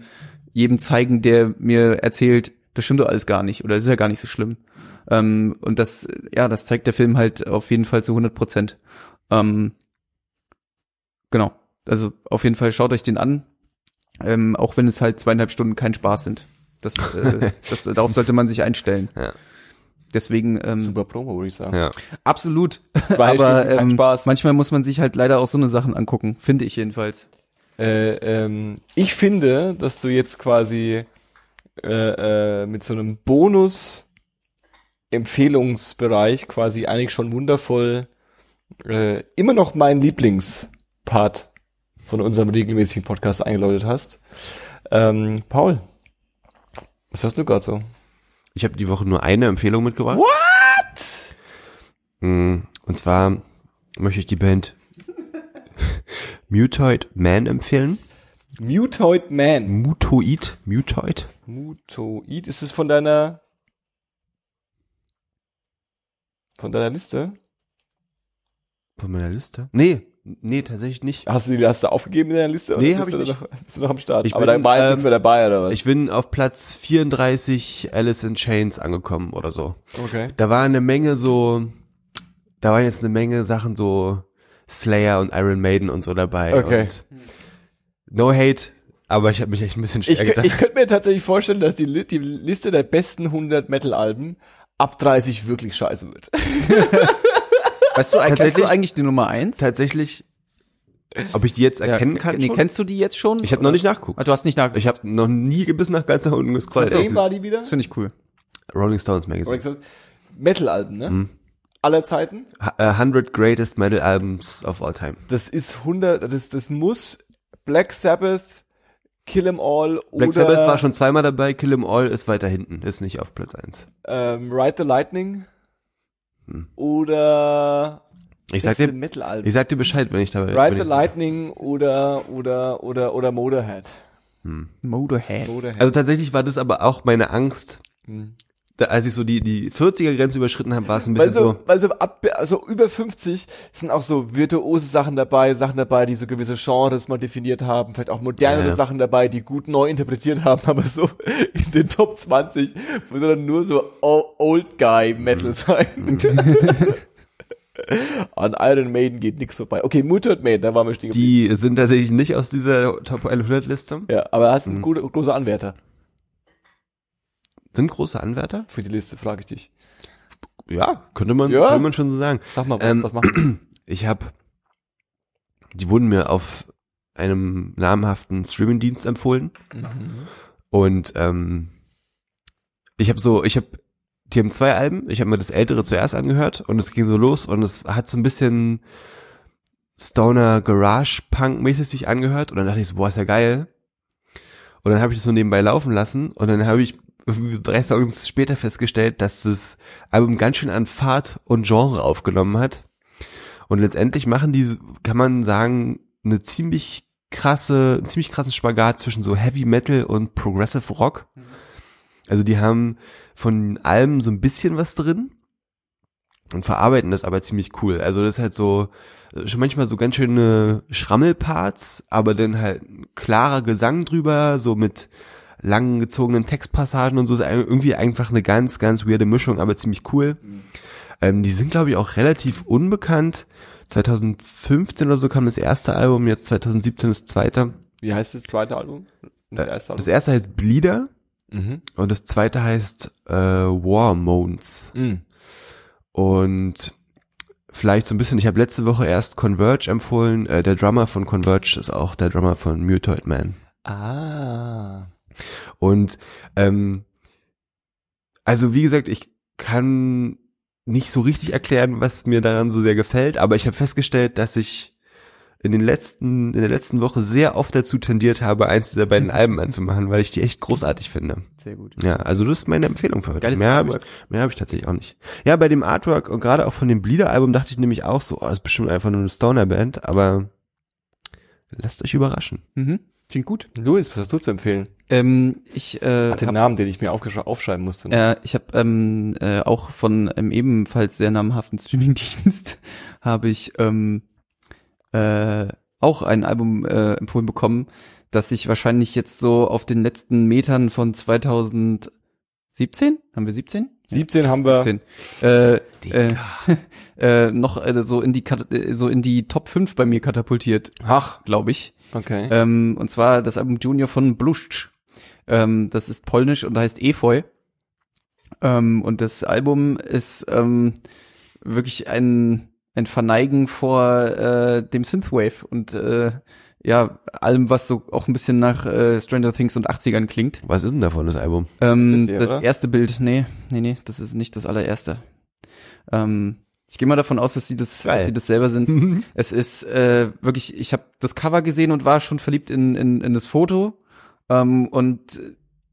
jedem zeigen, der mir erzählt, das stimmt doch alles gar nicht oder das ist ja gar nicht so schlimm. Ähm, und das, ja, das zeigt der Film halt auf jeden Fall zu 100 Prozent. Ähm, genau. Also auf jeden Fall schaut euch den an, ähm, auch wenn es halt zweieinhalb Stunden kein Spaß sind. Das, äh, <laughs> das darauf sollte man sich einstellen. Ja. Deswegen ähm, Super Promo, würde ich sagen. Ja. absolut. Zwei <laughs> Aber Stunden, kein ähm, Spaß. manchmal muss man sich halt leider auch so eine Sachen angucken, finde ich jedenfalls. Äh, ähm, ich finde, dass du jetzt quasi äh, äh, mit so einem Bonus Empfehlungsbereich quasi eigentlich schon wundervoll äh, immer noch mein Lieblingspart von unserem regelmäßigen Podcast eingeläutet hast. Ähm, Paul, was hast du gerade so? Ich habe die Woche nur eine Empfehlung mitgebracht. What? Mm, Und zwar möchte ich die Band <laughs> Mutoid Man empfehlen. Mutoid Man. Mutoid, Mutoid. Mutoid, ist es von deiner von deiner Liste? Von meiner Liste? Nee, nee, tatsächlich nicht. Hast du die hast du aufgegeben in deiner Liste? Nee, bist hab ich nicht. Noch, bist du noch am Start? Ich Aber bin, da war jetzt ähm, nichts mehr dabei, oder was? Ich bin auf Platz 34 Alice in Chains angekommen oder so. okay. Da war eine Menge so, da waren jetzt eine Menge Sachen so Slayer und Iron Maiden und so dabei. Okay. No hate, aber ich habe mich echt ein bisschen schwer Ich, gedacht. ich könnte mir tatsächlich vorstellen, dass die, die Liste der besten 100 Metal-Alben ab 30 wirklich scheiße wird. <laughs> Weißt du, kennst du eigentlich die Nummer eins? tatsächlich, ob ich die jetzt erkennen Ja, kann Nee, schon? kennst du die jetzt schon? Ich habe noch nicht nachgeguckt. Ah, du hast nicht nachgeguckt. Ich habe noch nie bis nach ganz nach unten gescrollt. Was war die wieder? Das finde ich cool. Rolling Stones Magazine. Metal-Alben, ne? Mhm. Aller Zeiten. Ha- äh, 100 Greatest Metal Albums of All Time. Das ist 100, das, das muss Black Sabbath, Kill 'Em All Black oder Sabbath war schon zweimal dabei, Kill 'Em All ist weiter hinten, ist nicht auf Platz 1. ähm, Ride the Lightning Hm. oder Ich sag dir, ich sag dir Bescheid, wenn ich dabei Ride wenn the Lightning oder oder oder oder Motorhead. Motorhead. Motorhead. Also tatsächlich war das aber auch meine Angst. Hm. Da, als ich so die, die 40er Grenze überschritten habe, war es ein weil bisschen so, so, weil so ab also über 50 sind auch so virtuose Sachen dabei, Sachen dabei, die so gewisse Genres mal definiert haben, vielleicht auch modernere Ja. Sachen dabei, die gut neu interpretiert haben, <laughs> aber so in den Top 20 muss dann nur so Old Guy Metal Mhm. sein. <laughs> An Iron Maiden geht nichts vorbei. Okay, Mutant Maiden, da waren wir stehen die sind tatsächlich nicht aus dieser Top 100 Liste. Ja, aber da hast Mhm. einen gute, großer Anwärter Sind große Anwärter? für die Liste, frage ich dich. Ja, könnte man, Ja. könnte man schon so sagen. Sag mal, was, Ähm, was machen <clears throat> Ich habe, die wurden mir auf einem namhaften Streamingdienst empfohlen. Und ähm, ich habe so, ich habe, die haben zwei Alben. Ich habe mir das ältere zuerst angehört und es ging so los und es hat so ein bisschen Stoner Garage Punk mäßig sich angehört und dann dachte ich so, boah, ist ja geil. Und dann habe ich das so nebenbei laufen lassen und dann habe ich drei Songs später festgestellt, dass das Album ganz schön an Fahrt und Genre aufgenommen hat. Und letztendlich machen die, kann man sagen, eine ziemlich krasse, einen ziemlich krassen Spagat zwischen so Heavy Metal und Progressive Rock. Also die haben von allem so ein bisschen was drin und verarbeiten das aber ziemlich cool. Also das ist halt so schon manchmal so ganz schöne Schrammelparts, aber dann halt ein klarer Gesang drüber, so mit lang gezogenen Textpassagen und so ist irgendwie einfach eine ganz, ganz weirde Mischung, aber ziemlich cool. Ähm, die sind, glaube ich, auch relativ unbekannt. 2015 oder so kam das erste Album, jetzt 2017 das zweite. Wie heißt das zweite Album? Das erste Äh, Das erste heißt Bleeder Mhm. und das zweite heißt äh, War Moans. Mhm. Und vielleicht so ein bisschen, ich habe letzte Woche erst Converge empfohlen. Äh, der Drummer von Converge ist auch der Drummer von Mutoid Man. Ah. Und ähm, also wie gesagt, ich kann nicht so richtig erklären, was mir daran so sehr gefällt, aber ich habe festgestellt, dass ich in den letzten, in der letzten Woche sehr oft dazu tendiert habe, eins dieser beiden Alben anzumachen, weil ich die echt großartig finde. Sehr gut. Ja, also das ist meine Empfehlung für heute. Geiles mehr habe ich, mehr habe ich tatsächlich auch nicht. Ja, bei dem Artwork und gerade auch von dem Bleeder-Album dachte ich nämlich auch so, oh, das ist bestimmt einfach nur eine Stoner-Band, aber lasst euch überraschen. Mhm. Klingt gut. Luis, was hast du zu empfehlen? Ähm, ich äh, Hat den hab, Namen, den ich mir aufgesch- aufschreiben musste. äh, ich habe ähm, äh, auch von einem ebenfalls sehr namhaften <laughs> Streamingdienst <laughs> habe ich ähm, äh, auch ein Album äh, empfohlen bekommen, das ich wahrscheinlich jetzt so auf den letzten Metern von 2017, haben wir 17? 17 haben wir. 17. Äh, äh, <laughs> äh, noch äh, so in die Kat äh, so in die Top 5 bei mir katapultiert, Ach, glaube ich. Okay. Ähm, und zwar das Album Junior von Bluszcz. Ähm, das ist polnisch und heißt Efeu. Ähm, und das Album ist ähm, wirklich ein, ein Verneigen vor äh, dem Synthwave und äh, ja, allem, was so auch ein bisschen nach äh, Stranger Things und 80ern klingt. Was ist denn davon, das Album? Ähm, Das hier, das erste Bild, nee, nee, nee, das ist nicht das allererste. Ähm, ich gehe mal davon aus, dass sie das, Geil. dass sie das selber sind. es ist äh, wirklich, ich habe das Cover gesehen und war schon verliebt in, in, in das Foto. Ähm, und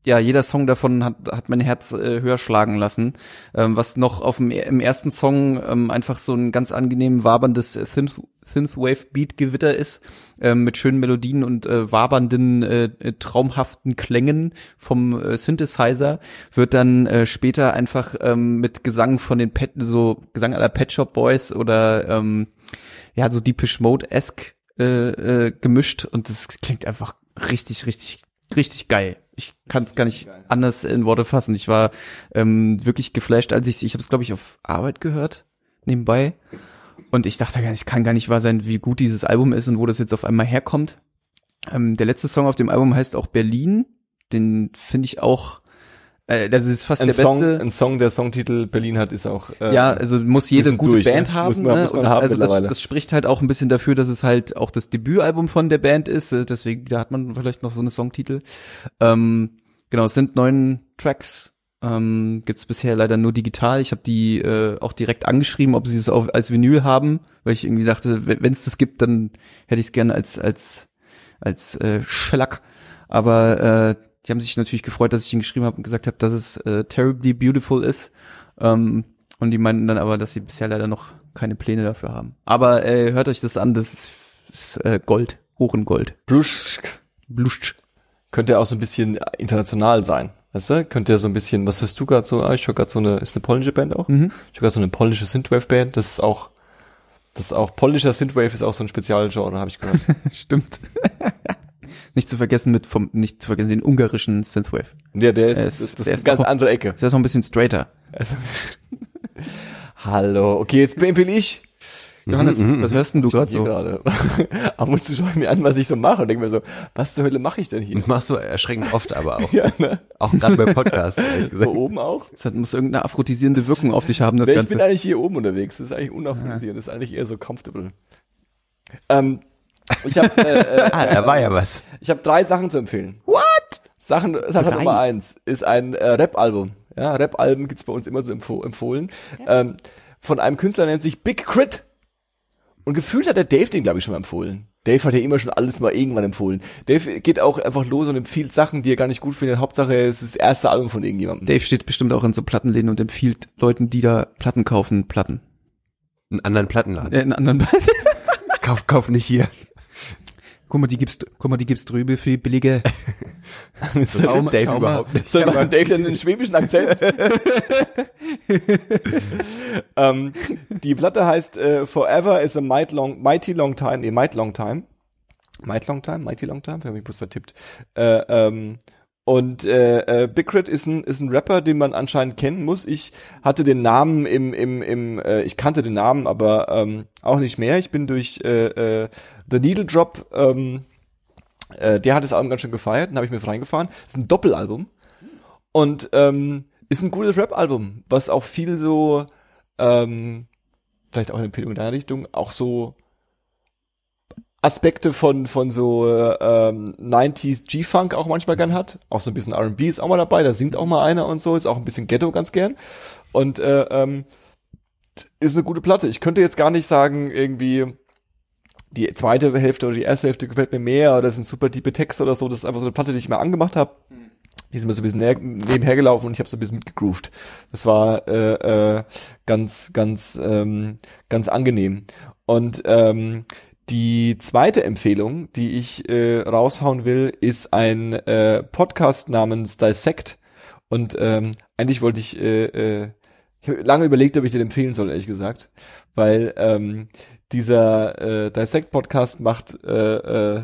ja, jeder Song davon hat, hat mein Herz äh, höher schlagen lassen. Ähm, was noch auf dem, im ersten Song ähm, einfach so ein ganz angenehm waberndes Synth, Synthwave-Beat-Gewitter ist, ähm, mit schönen Melodien und äh, wabernden, äh, traumhaften Klängen vom äh, Synthesizer, wird dann äh, später einfach ähm, mit Gesang von den Pet, so Gesang aller Pet Shop Boys oder ähm, ja, so Deepish Mode-esque äh, äh, gemischt und das klingt einfach richtig, richtig, richtig geil. Ich kann es gar nicht anders in Worte fassen. Ich war ähm, wirklich geflasht, als ich ich habe es glaube ich auf Arbeit gehört nebenbei und ich dachte, es kann gar nicht wahr sein, wie gut dieses Album ist und wo das jetzt auf einmal herkommt. Ähm, der letzte Song auf dem Album heißt auch Berlin. Den finde ich auch, äh, das ist fast Ein der Song, beste. ein Song, der Songtitel Berlin hat, ist auch. Äh, Ja, also muss jede gute durch, Band ne? haben. Muss man- ne? muss man das, haben also das, das spricht halt auch ein bisschen dafür, dass es halt auch das Debütalbum von der Band ist. äh, Deswegen, da hat man vielleicht noch so eine Songtitel. Ähm, genau, es sind neun Tracks. Ähm, Gibt es bisher leider nur digital. Ich habe die äh, auch direkt angeschrieben, ob sie es auch als Vinyl haben, weil ich irgendwie dachte, wenn es das gibt, dann hätte ich es gerne als als als äh, Schlack. Aber äh, die haben sich natürlich gefreut, dass ich ihnen geschrieben habe und gesagt habe, dass es äh, terribly beautiful ist. Ähm, und die meinten dann aber, dass sie bisher leider noch keine Pläne dafür haben. Aber äh, hört euch das an, das ist, ist äh, Gold, Ohrengold. Bluschk Blusch. könnte auch so ein bisschen international sein. Weißt du? Könnte ja so ein bisschen, was hörst du gerade so? Ah, ich höre gerade so eine, ist eine polnische Band auch? Mhm. Ich höre gerade so eine polnische Synthwave-Band. Das ist auch, das ist auch, polnischer Synthwave ist auch so ein Spezialgenre, habe ich gehört. <laughs> Stimmt. <laughs> nicht zu vergessen mit vom, nicht zu vergessen den ungarischen Synthwave. ja, der ist, das der ist eine ist ganz noch- andere Ecke. Ist ja noch ein bisschen straighter. Also, <laughs> Hallo, okay, jetzt empfehle ich. Johannes, was hörst denn du gerade Hier so? gerade. <laughs> Ab und zu schaue ich mir an, was ich so mache und denke mir so, was zur Hölle mache ich denn hier? Das machst du erschreckend oft aber auch. <laughs> Ja, ne? Auch gerade bei Podcasts, ehrlich So oben auch? Das hat, muss irgendeine aphrodisierende Wirkung auf dich haben, das Nee, ich Ganze. bin eigentlich hier oben unterwegs. Das ist eigentlich unaufgelisierend. Das ist eigentlich eher so comfortable. Ähm, ich habe äh, äh, <laughs> Ah, da war ja was. ich habe drei Sachen zu empfehlen. What? Sachen, Sache Drei? Nummer eins ist ein äh, Rap-Album. Ja, Rap-Alben gibt's bei uns immer so empf empfohlen. Ähm, von einem Künstler nennt sich Big Crit. Und gefühlt hat der Dave den, glaube ich, schon mal empfohlen. Dave hat ja immer schon alles mal irgendwann empfohlen. Dave geht auch einfach los und empfiehlt Sachen, die er gar nicht gut findet. Hauptsache, es ist das erste Album von irgendjemandem. Dave steht bestimmt auch in so Plattenläden und empfiehlt Leuten, die da Platten kaufen, Platten. Einen anderen Plattenladen. Äh, in anderen Kauf, kauf nicht hier. Guck mal, die gibt's, guck mal, die gibt's drüben für billige. <laughs> Das Schau Dave schau überhaupt nicht. Soll man Dave denn einen schwäbischen Akzent? <laughs> ähm, die Platte heißt äh, Forever is a might long, mighty long time, nee, might long time. Might long time, mighty long time, ich habe mich bloß vertippt. Äh, ähm, und äh, äh, Big Crit ist ein, ist ein Rapper, den man anscheinend kennen muss. Ich hatte den Namen im, im, im äh, ich kannte den Namen, aber ähm, auch nicht mehr. Ich bin durch äh, äh, The Needle Drop, ähm, äh, der hat das Album ganz schön gefeiert, dann habe ich mir das reingefahren. Das ist ein Doppelalbum. Und ähm, ist ein gutes Rap-Album, was auch viel so ähm, vielleicht auch eine Empfehlung in deiner Richtung, auch so Aspekte von von so ähm, 90s G-Funk auch manchmal gern hat. Auch so ein bisschen R&B ist auch mal dabei, da singt auch mal einer und so, ist auch ein bisschen Ghetto ganz gern. Und äh, ähm, ist eine gute Platte. Ich könnte jetzt gar nicht sagen, irgendwie die zweite Hälfte oder die erste Hälfte gefällt mir mehr oder das sind super tiefe Texte oder so. Das ist einfach so eine Platte, die ich mir angemacht habe. Die ist mir so ein bisschen nebenher gelaufen und ich habe so ein bisschen mitgegroovt. Das war äh, äh, ganz, ganz, ähm, ganz angenehm. Und ähm, die zweite Empfehlung, die ich äh, raushauen will, ist ein äh, Podcast namens Dissect. Und ähm, eigentlich wollte ich, äh, äh, ich habe lange überlegt, ob ich den empfehlen soll, ehrlich gesagt, weil ähm, dieser äh, Dissect Podcast macht äh, äh,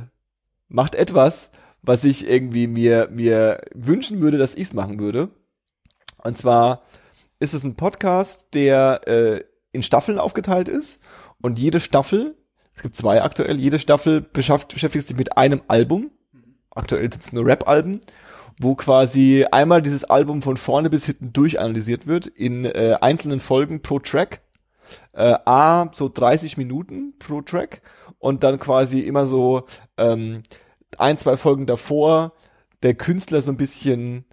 macht etwas, was ich irgendwie mir mir wünschen würde, dass ich's machen würde. Und zwar ist es ein Podcast, der äh, in Staffeln aufgeteilt ist und jede Staffel es gibt zwei aktuell. Jede Staffel beschäftigt sich mit einem Album. Aktuell sind es nur Rap-Alben, wo quasi einmal dieses Album von vorne bis hinten durchanalysiert wird in äh, einzelnen Folgen pro Track. Äh, A, so 30 Minuten pro Track und dann quasi immer so ähm, ein, zwei Folgen davor der Künstler so ein bisschen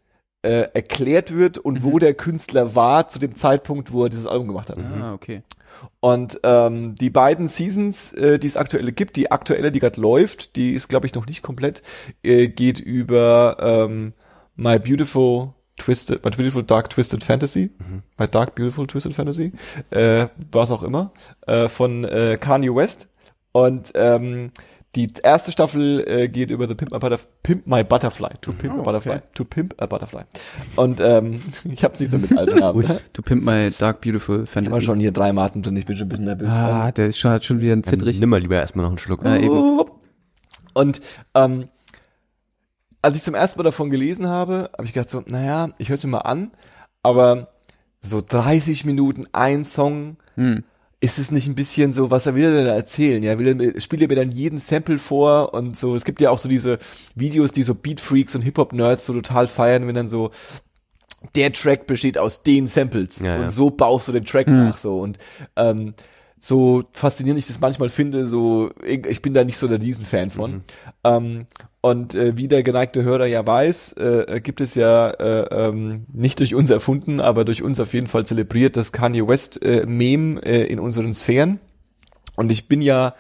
äh, erklärt wird und mhm. wo der Künstler war zu dem Zeitpunkt, wo er dieses Album gemacht hat. Ah, okay. Und ähm, die beiden Seasons, äh, die es aktuelle gibt, die aktuelle, die gerade läuft, die ist glaube ich noch nicht komplett, äh, geht über ähm, My Beautiful Twisted, My Beautiful Dark Twisted Fantasy, mhm. My Dark Beautiful Twisted Fantasy, äh, was auch immer, äh, von äh, Kanye West. Und ähm, die erste Staffel äh, geht über The Pimp My, Butterf Pimp My Butterfly. To Pimp oh, a Butterfly. Okay. To Pimp a Butterfly. Und ähm, <laughs> ich hab's nicht so mit alten Namen. to Pimp My Dark Beautiful Fantasy. Ich war schon hier drei Marten drin, ich bin schon ein bisschen nervös. Ah, der ist schon, hat schon wieder ein zittrig. Nimm mal lieber erstmal noch einen Schluck. Ja, eben. Und ähm, als ich zum ersten Mal davon gelesen habe, habe ich gedacht so, naja, ich höre es mir mal an, aber so 30 Minuten ein Song, hm ist es nicht ein bisschen so, was er will denn da erzählen? Ja, will er, spielt er mir dann jeden Sample vor und so. Es gibt ja auch so diese Videos, die so Beatfreaks und Hip-Hop-Nerds so total feiern, wenn dann so der Track besteht aus den Samples ja, und ja. so baust du den Track mhm. nach so und ähm, so faszinierend ich das manchmal finde, so ich bin da nicht so der Riesenfan von. Mhm. Ähm, und äh, wie der geneigte Hörer ja weiß, äh, gibt es ja äh, ähm, nicht durch uns erfunden, aber durch uns auf jeden Fall zelebriert das Kanye West äh, Meme äh, in unseren Sphären. Und ich bin ja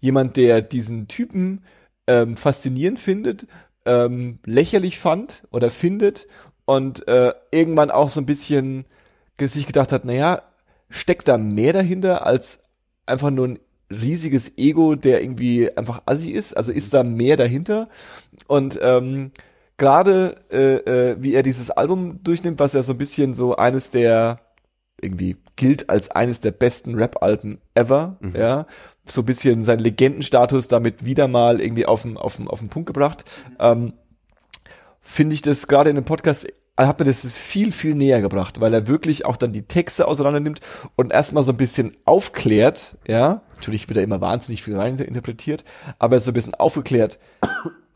jemand, der diesen Typen ähm, faszinierend findet, ähm, lächerlich fand oder findet und äh, irgendwann auch so ein bisschen sich gedacht hat, naja, steckt da mehr dahinter als einfach nur ein riesiges Ego, der irgendwie einfach assi ist. Also ist da mehr dahinter. Und ähm, gerade äh, äh, wie er dieses Album durchnimmt, was ja so ein bisschen so eines der irgendwie gilt als eines der besten Rap-Alben ever, mhm. ja, so ein bisschen sein Legendenstatus damit wieder mal irgendwie auf den auf den auf den Punkt gebracht. Ähm, Finde ich das gerade in dem Podcast hat mir das viel, viel näher gebracht, weil er wirklich auch dann die Texte auseinander nimmt und erstmal so ein bisschen aufklärt, ja. Natürlich wird er immer wahnsinnig viel rein interpretiert, aber er ist so ein bisschen aufgeklärt,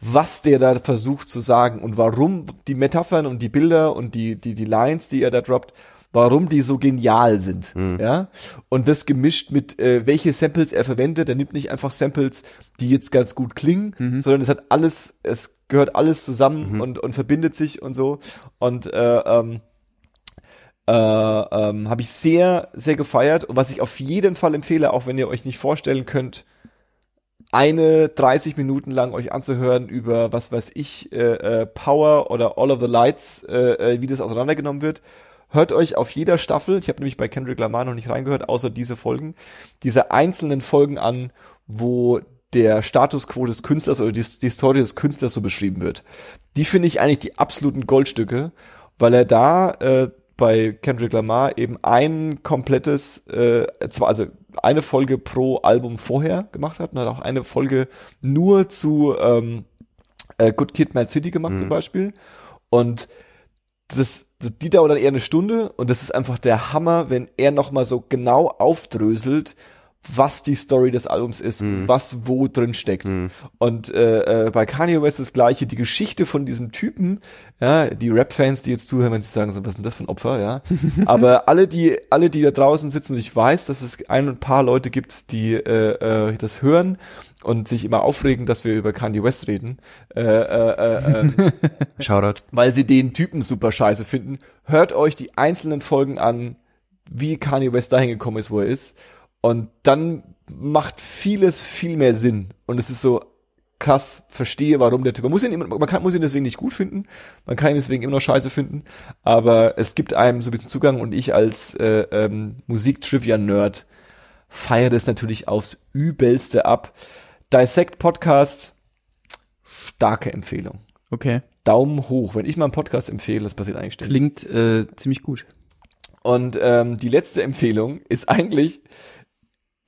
was der da versucht zu sagen und warum die Metaphern und die Bilder und die, die, die Lines, die er da droppt, warum die so genial sind, mhm. ja. Und das gemischt mit, äh, welche Samples er verwendet. Er nimmt nicht einfach Samples, die jetzt ganz gut klingen, mhm. sondern es hat alles, es gehört alles zusammen mhm. und, und verbindet sich und so. Und äh, ähm, äh, ähm, habe ich sehr, sehr gefeiert. Und was ich auf jeden Fall empfehle, auch wenn ihr euch nicht vorstellen könnt, eine 30 Minuten lang euch anzuhören über, was weiß ich, äh, äh, Power oder All of the Lights, äh, äh, wie das auseinandergenommen wird. Hört euch auf jeder Staffel, ich habe nämlich bei Kendrick Lamar noch nicht reingehört, außer diese Folgen, diese einzelnen Folgen an, wo der Status quo des Künstlers oder die, die Story des Künstlers so beschrieben wird. Die finde ich eigentlich die absoluten Goldstücke, weil er da äh, bei Kendrick Lamar eben ein komplettes, äh, zwar also eine Folge pro Album vorher gemacht hat und hat auch eine Folge nur zu ähm, äh, Good Kid, Mad City gemacht mhm. zum Beispiel. Und das, das, die dauert dann eher eine Stunde und das ist einfach der Hammer, wenn er nochmal so genau aufdröselt, was die Story des Albums ist, Mhm. was wo drin steckt. Und äh, äh, bei Kanye West das gleiche, die Geschichte von diesem Typen, ja, die Rap-Fans, die jetzt zuhören, wenn sie sagen, so, was ist denn das für ein Opfer, ja. <laughs> Aber alle, die, alle, die da draußen sitzen, und ich weiß, dass es ein paar Leute gibt, die äh, äh, das hören und sich immer aufregen, dass wir über Kanye West reden, äh, äh, äh, äh, <laughs> Shoutout. weil sie den Typen super scheiße finden. Hört euch die einzelnen Folgen an, wie Kanye West dahin gekommen ist, wo er ist. Und dann macht vieles viel mehr Sinn. Und es ist so krass, verstehe, warum der Typ. Man muss ihn, man kann, muss ihn deswegen nicht gut finden. Man kann ihn deswegen immer noch scheiße finden. Aber es gibt einem so ein bisschen Zugang und ich als äh, ähm, Musik-Trivia-Nerd feiere das natürlich aufs Übelste ab. Dissect Podcast, starke Empfehlung. Okay. Daumen hoch. Wenn ich mal einen Podcast empfehle, das passiert eigentlich ständig. Klingt äh, ziemlich gut. Und ähm, die letzte Empfehlung ist eigentlich,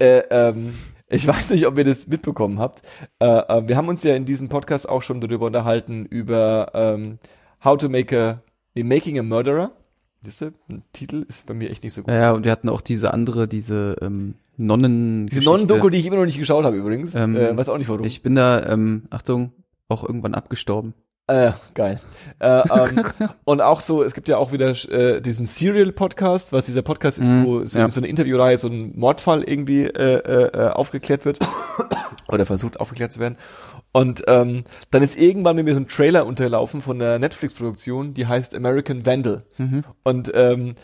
äh, ähm, ich <laughs> weiß nicht, ob ihr das mitbekommen habt. Äh, äh, wir haben uns ja in diesem Podcast auch schon darüber unterhalten, über ähm, How to Make a, nee, Making a Murderer. Wisst ihr, ein Titel ist bei mir echt nicht so gut. Ja, und wir hatten auch diese andere, diese ähm, Nonnen. Diese Non-Doku, die ich immer noch nicht geschaut habe übrigens. Ähm, äh, weiß auch nicht warum. Ich bin da, ähm, Achtung, auch irgendwann abgestorben. Äh, geil. Äh, <laughs> ähm, und auch so, es gibt ja auch wieder äh, diesen Serial-Podcast, was dieser Podcast ist, Mhm, wo so, ja. so eine Interviewreihe, so ein Mordfall irgendwie äh, äh, äh, aufgeklärt wird. <coughs> oder versucht aufgeklärt zu werden. Und ähm, dann ist irgendwann mit mir so ein Trailer unterlaufen von einer Netflix-Produktion, die heißt American Vandal. Mhm. Und ähm,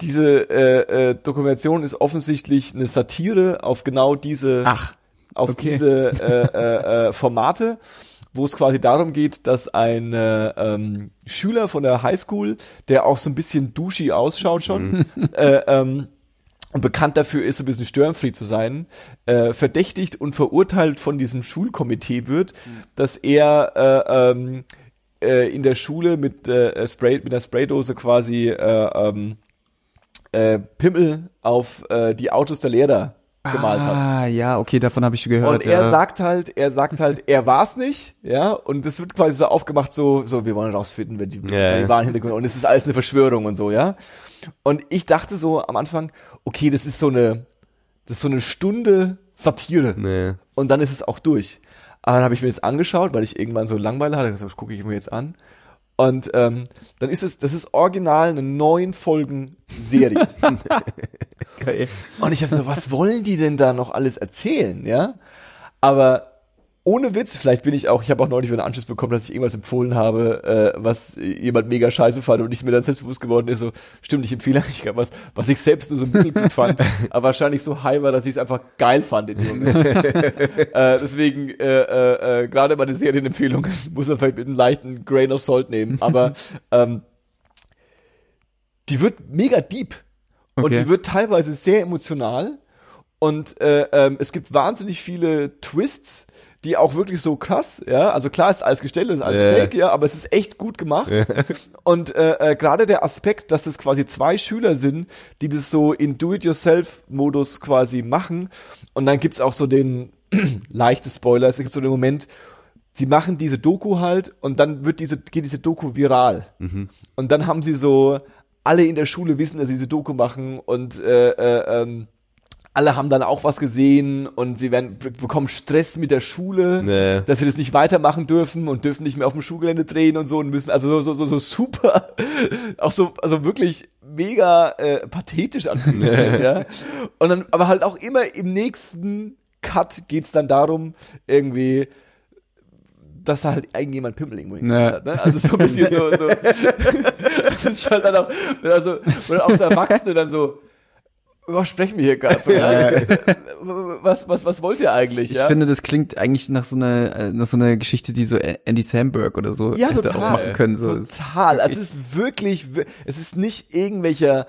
diese äh, äh, Dokumentation ist offensichtlich eine Satire auf genau diese Ach, auf okay. diese äh, <laughs> äh, äh, Formate, wo es quasi darum geht, dass ein äh, ähm, Schüler von der Highschool, der auch so ein bisschen duschi ausschaut schon, <laughs> äh, ähm, bekannt dafür ist, so ein bisschen Störenfried zu sein, äh, verdächtigt und verurteilt von diesem Schulkomitee wird, dass er äh, ähm, äh, in der Schule mit äh, Spray mit der Spraydose quasi äh, ähm, äh, Pimmel auf äh, die Autos der Lehrer gemalt hat. Ah, ja, okay, davon habe ich gehört. Und er ja. sagt halt, er sagt halt, er war's nicht, ja, und das wird quasi so aufgemacht, so, so, wir wollen rausfinden, wer die, Ja, wer die wahren Hintergründe, und es ist alles eine Verschwörung und so, ja. Und ich dachte so am Anfang, okay, das ist so eine, das ist so eine Stunde Satire, Nee. und dann ist es auch durch. Aber dann habe ich mir das angeschaut, weil ich irgendwann so Langweile hatte, das gucke ich mir jetzt an. Und ähm, dann ist es, das ist original eine neun Folgen Serie. <laughs> Und ich dachte mir, was wollen die denn da noch alles erzählen, ja? Aber ohne Witz, vielleicht bin ich auch, ich habe auch neulich wieder einen Anschluss bekommen, dass ich irgendwas empfohlen habe, äh, was jemand mega scheiße fand und ich mir dann selbstbewusst geworden ist, so, stimmt, ich empfehle eigentlich gar was, was ich selbst nur so mittelgut fand, <laughs> aber wahrscheinlich so high war, dass ich es einfach geil fand in dem Moment. <laughs> äh, deswegen, äh, äh, äh, gerade bei den Serienempfehlungen <laughs> muss man vielleicht mit einem leichten Grain of Salt nehmen, aber ähm, die wird mega deep und Okay. die wird teilweise sehr emotional und äh, ähm, es gibt wahnsinnig viele Twists, die auch wirklich so krass, ja, also klar ist alles gestellt, ist alles Ja. fake, ja, aber es ist echt gut gemacht. Und äh, äh, gerade der Aspekt, dass es quasi zwei Schüler sind, die das so in Do-it-yourself-Modus quasi machen. Und dann gibt's auch so den <clears throat> leichte Spoiler, es gibt so den Moment, sie machen diese Doku halt und dann wird diese, geht diese Doku viral. Und dann haben sie so, alle in der Schule wissen, dass sie diese Doku machen und äh, äh, ähm, alle haben dann auch was gesehen und sie werden be- bekommen Stress mit der Schule, Nee. dass sie das nicht weitermachen dürfen und dürfen nicht mehr auf dem Schulgelände drehen und so und müssen also so so so, so super <laughs> auch so also wirklich mega äh, pathetisch angefühlt, ja. Und dann aber halt auch immer im nächsten Cut geht's dann darum irgendwie dass da halt irgendjemand Pimmel irgendwo Ja. hat, ne? Also so ein bisschen so, so. <laughs> <laughs> das ist halt dann auch, also, oder auch der Erwachsene dann so, was sprechen wir hier gerade so, <laughs> ja? Was, was, was wollt ihr eigentlich, Ich ja? finde, das klingt eigentlich nach so einer, äh, nach so einer Geschichte, die so Andy Samberg oder so ja, hätte total. auch machen können. So. Total. Also <laughs> es ist wirklich, wir- es ist nicht irgendwelcher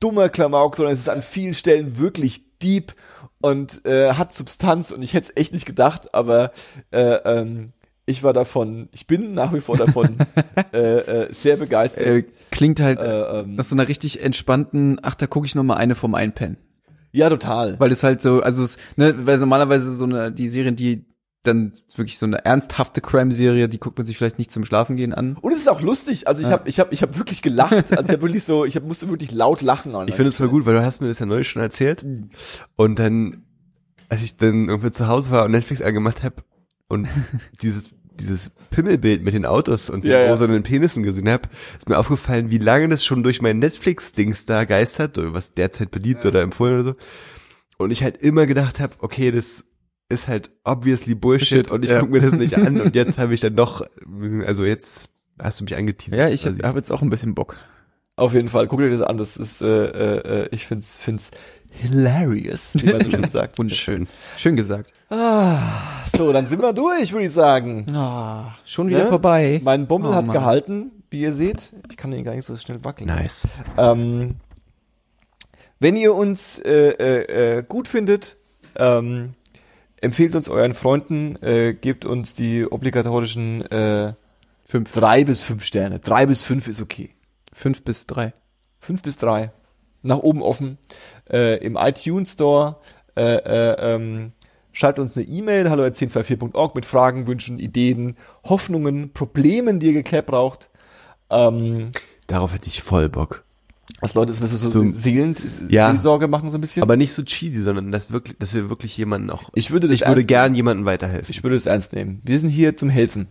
dummer Klamauk, sondern es ist an vielen Stellen wirklich deep und äh, hat Substanz und ich hätte es echt nicht gedacht, aber äh, ähm, ich war davon, ich bin nach wie vor davon <laughs> äh, äh, sehr begeistert. äh, klingt halt Äh, ähm, nach so einer richtig entspannten, ach, da gucke ich noch mal eine vom Einpennen. ja, total. Weil es halt so, also es, ne, weil normalerweise so eine, die Serien, die dann wirklich so eine ernsthafte Crime-Serie, die guckt man sich vielleicht nicht zum Schlafengehen an. Und es ist auch lustig. Also ich Ja. habe ich hab, ich hab wirklich gelacht. Also ich habe wirklich so, ich hab, musste wirklich laut lachen. Ich finde es voll gut, weil du hast mir das ja neulich schon erzählt. Und dann als ich dann irgendwie zu Hause war und Netflix angemacht habe und <laughs> dieses dieses Pimmelbild mit den Autos und den Ja, ja. rosanen Penissen gesehen habe, ist mir aufgefallen, wie lange das schon durch mein Netflix-Dings da geistert, oder was derzeit beliebt oder empfohlen oder so. Und ich halt immer gedacht habe, okay, das ist halt obviously Bullshit Shit, und ich ja. guck mir das nicht an und <laughs> jetzt habe ich dann doch, also jetzt hast du mich angeteasert. Ja, ich habe hab jetzt auch ein bisschen Bock. Auf jeden Fall, guck dir das an. Das ist, äh, äh, ich find's, find's hilarious, wie man so schön <laughs> sagt. Wunderschön. Schön gesagt. Ah, so, dann sind wir durch, würde ich sagen. Ah, schon wieder Ne? vorbei. Mein Bummel Oh, hat Mann. gehalten, wie ihr seht. Ich kann den gar nicht so schnell wackeln. Nice. Ähm, wenn ihr uns äh, äh, äh, gut findet, ähm, empfehlt uns euren Freunden, äh, gebt uns die obligatorischen äh, Fünf. drei bis fünf Sterne. Drei bis fünf ist okay. Fünf bis drei. Fünf bis drei. Nach oben offen. Äh, Im iTunes Store. Äh, äh, ähm, schreibt uns eine E-Mail, hallo 1024.org mit Fragen, Wünschen, Ideen, Hoffnungen, Problemen, die ihr geklärt braucht. Ähm, Darauf hätte ich voll Bock. was Leute, das müssen so, So- Seelen, Ja. Seelsorge machen so ein bisschen. Aber nicht so cheesy, sondern dass wirklich, dass wir wirklich jemanden auch. ich würde das ich würde gern jemandem weiterhelfen. Ich würde es ernst nehmen. Wir sind hier zum Helfen.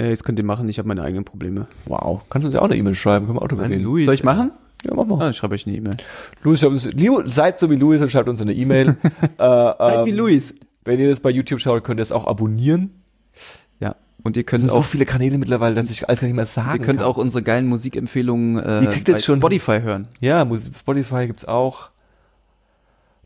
Ja, jetzt könnt ihr machen, ich habe meine eigenen Probleme. Wow. Kannst du uns ja auch eine E-Mail schreiben? Können wir auch drüber reden. Luis, Soll ich machen? Ja, mach mal. Ah, dann schreibe ich eine E-Mail. Luis, schreibt uns, seid so wie Luis und schreibt uns eine E-Mail. <laughs> äh, Seid wie ähm, Luis. Wenn ihr das bei YouTube schaut, könnt ihr es auch abonnieren. Ja. Und ihr Es könnt sind so auch, viele Kanäle mittlerweile, dass ich alles gar nicht mehr sagen ihr könnt kann. auch unsere geilen Musikempfehlungen äh, Ihr kriegt jetzt bei schon- Spotify hören. Ja, Spotify gibt's auch.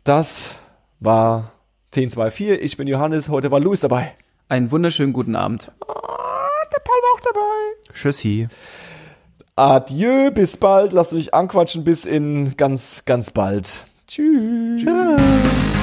Das war 1024. Ich bin Johannes. Heute war Luis dabei. Einen wunderschönen guten Abend. Der Paul war auch dabei. Tschüssi. Adieu, bis bald. Lasst euch anquatschen bis in ganz, ganz bald. Tschüss. Tschüss.